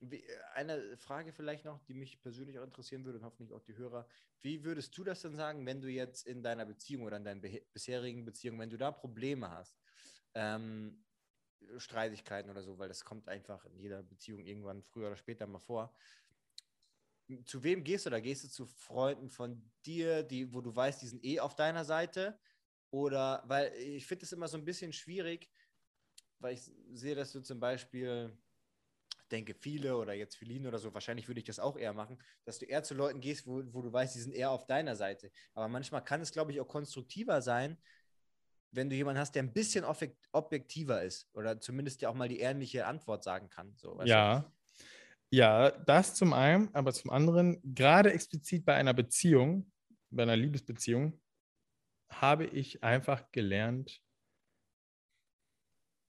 Äh, eine Frage vielleicht noch, die mich persönlich auch interessieren würde und hoffentlich auch die Hörer. Wie würdest du das denn sagen, wenn du jetzt in deiner Beziehung oder in deinen bisherigen Beziehungen, wenn du da Probleme hast, ähm, Streitigkeiten oder so, weil das kommt einfach in jeder Beziehung irgendwann früher oder später mal vor. Zu wem gehst du da? Gehst du zu Freunden von dir, die, wo du weißt, die sind eh auf deiner Seite? Oder, weil ich finde es immer so ein bisschen schwierig, weil ich sehe, dass du zum Beispiel, denke viele oder jetzt Feline oder so, wahrscheinlich würde ich das auch eher machen, dass du eher zu Leuten gehst, wo, wo du weißt, die sind eher auf deiner Seite. Aber manchmal kann es, glaube ich, auch konstruktiver sein, wenn du jemanden hast, der ein bisschen objek- objektiver ist oder zumindest dir auch mal die ehrliche Antwort sagen kann. So? Ja. Ja, das zum einen, aber zum anderen, gerade explizit bei einer Beziehung, bei einer Liebesbeziehung, habe ich einfach gelernt,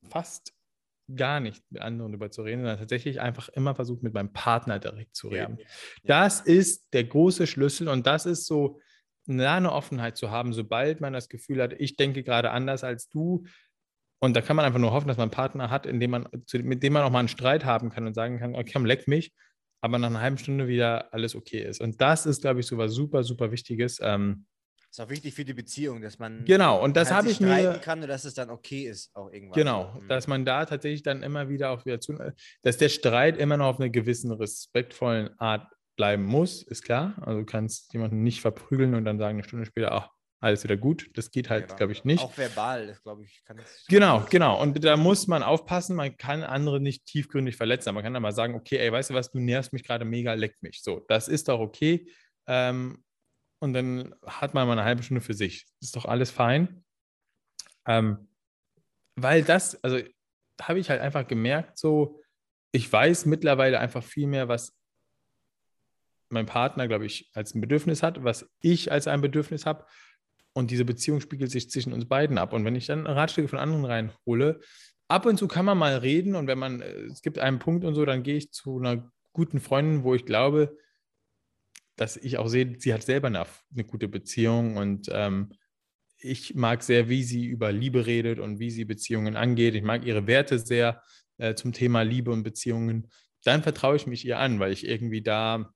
fast gar nicht mit anderen darüber zu reden, sondern tatsächlich einfach immer versucht, mit meinem Partner direkt zu reden. Ja. Das ist der große Schlüssel und das ist so, da eine Offenheit zu haben, sobald man das Gefühl hat, ich denke gerade anders als du. Und da kann man einfach nur hoffen, dass man einen Partner hat, in dem man, mit dem man auch mal einen Streit haben kann und sagen kann, okay, leck mich, aber nach einer halben Stunde wieder alles okay ist. Und das ist, glaube ich, so was super, super Wichtiges. Ähm, Ist auch wichtig für die Beziehung, dass man genau, und das halt habe sich ich mir. kann und dass es dann okay ist, auch irgendwann. Genau, Mhm. dass man da tatsächlich dann immer wieder auch wieder zu, dass der Streit immer noch auf einer gewissen respektvollen Art bleiben muss, ist klar. Also du kannst jemanden nicht verprügeln und dann sagen eine Stunde später, ach, alles wieder gut. Das geht halt, Ja. glaube ich, nicht. Auch verbal, das glaube ich, kann das. Genau, genau. Und da muss man aufpassen, man kann andere nicht tiefgründig verletzen. aber Man kann dann mal sagen, okay, ey, weißt du was, du nervst mich gerade mega, leck mich. So, das ist doch okay. Ähm, und dann hat man mal eine halbe Stunde für sich. Ist doch alles fein. Ähm, weil das, also habe ich halt einfach gemerkt, so, ich weiß mittlerweile einfach viel mehr, was mein Partner, glaube ich, als ein Bedürfnis hat, was ich als ein Bedürfnis habe. Und diese Beziehung spiegelt sich zwischen uns beiden ab. Und wenn ich dann Ratschläge von anderen reinhole, ab und zu kann man mal reden. Und wenn man, äh, es gibt einen Punkt und so, dann gehe ich zu einer guten Freundin, wo ich glaube, dass ich auch sehe, sie hat selber eine, eine gute Beziehung und ähm, ich mag sehr, wie sie über Liebe redet und wie sie Beziehungen angeht. Ich mag ihre Werte sehr äh, zum Thema Liebe und Beziehungen. Dann vertraue ich mich ihr an, weil ich irgendwie da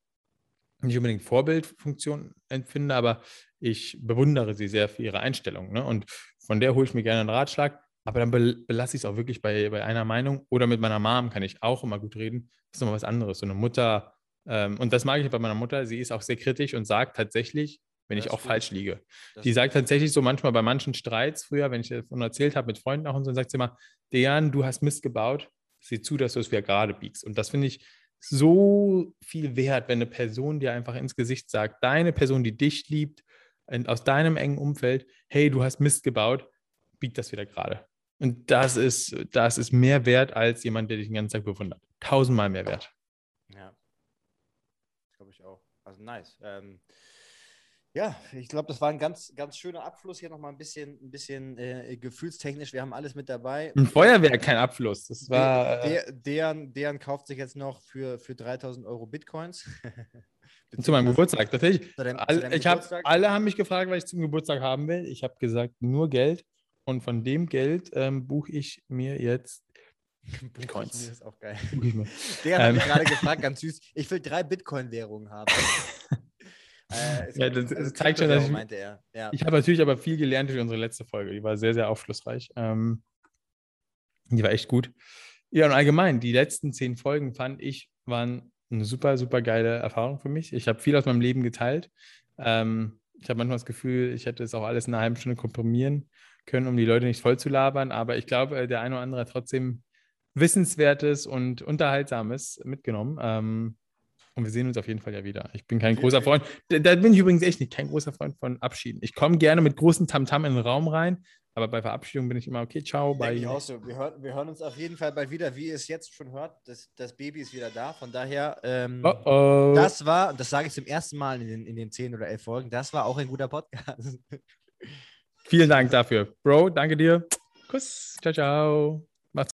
nicht unbedingt Vorbildfunktion empfinde, aber ich bewundere sie sehr für ihre Einstellung. Ne? Und von der hole ich mir gerne einen Ratschlag, aber dann bel belasse ich es auch wirklich bei, bei einer Meinung. Oder mit meiner Mom kann ich auch immer gut reden. Das ist nochmal was anderes. So eine Mutter Ähm, und das mag ich bei meiner Mutter. Sie ist auch sehr kritisch und sagt tatsächlich, wenn Das ich auch gut. falsch liege. Das Die sagt tatsächlich so manchmal bei manchen Streits früher, wenn ich davon erzählt habe mit Freunden auch und so, sagt sie immer, Dejan, du hast Mist gebaut, sieh zu, dass du es wieder gerade biegst. Und das finde ich so viel wert, wenn eine Person dir einfach ins Gesicht sagt, deine Person, die dich liebt, aus deinem engen Umfeld, hey, du hast Mist gebaut, bieg das wieder gerade. Und das ist, das ist mehr wert als jemand, der dich den ganzen Tag bewundert. Tausendmal mehr wert. Ja. Also nice. Ähm, ja, ich glaube, das war ein ganz, ganz schöner Abschluss. Hier nochmal ein bisschen, ein bisschen äh, gefühlstechnisch. Wir haben alles mit dabei. Ein Feuerwerk, kein Abfluss. Das war. äh, der, deren, deren kauft sich jetzt noch für, für 3000 Euro Bitcoins. Zu meinem Geburtstag, tatsächlich. Zu zu Alle, deinem ich hab, Geburtstag? alle haben mich gefragt, was ich zum Geburtstag haben will. Ich habe gesagt, nur Geld. Und von dem Geld ähm, buche ich mir jetzt. Bitcoins. Das ist auch geil. Der hat Ähm. mich gerade gefragt, ganz süß. Ich will drei Bitcoin-Währungen haben. äh, Ja, das- das zeigt schon, dass ich- meinte er. Ja. Ich habe natürlich aber viel gelernt durch unsere letzte Folge. Die war sehr, sehr aufschlussreich. Ähm, die war echt gut. Ja, und allgemein, die letzten zehn Folgen fand ich, waren eine super, super geile Erfahrung für mich. Ich habe viel aus meinem Leben geteilt. Ähm, ich habe manchmal das Gefühl, ich hätte es auch alles in einer halben Stunde komprimieren können, um die Leute nicht voll zu labern. Aber ich glaube, der eine oder andere hat trotzdem Wissenswertes und Unterhaltsames mitgenommen. Ähm, und wir sehen uns auf jeden Fall ja wieder. Ich bin kein großer Freund. Da, da bin ich übrigens echt nicht kein großer Freund von Abschieden. Ich komme gerne mit großem Tamtam in den Raum rein, aber bei Verabschiedung bin ich immer, okay, ciao, ich bye. auch so. Wir hören, wir hören uns auf jeden Fall bald wieder, wie ihr es jetzt schon hört. Das, das Baby ist wieder da. Von daher, ähm, Oh oh. das war, und das sage ich zum ersten Mal in den, in den zehn oder elf Folgen, das war auch ein guter Podcast. Vielen Dank dafür. Bro, danke dir. Kuss. Ciao, ciao.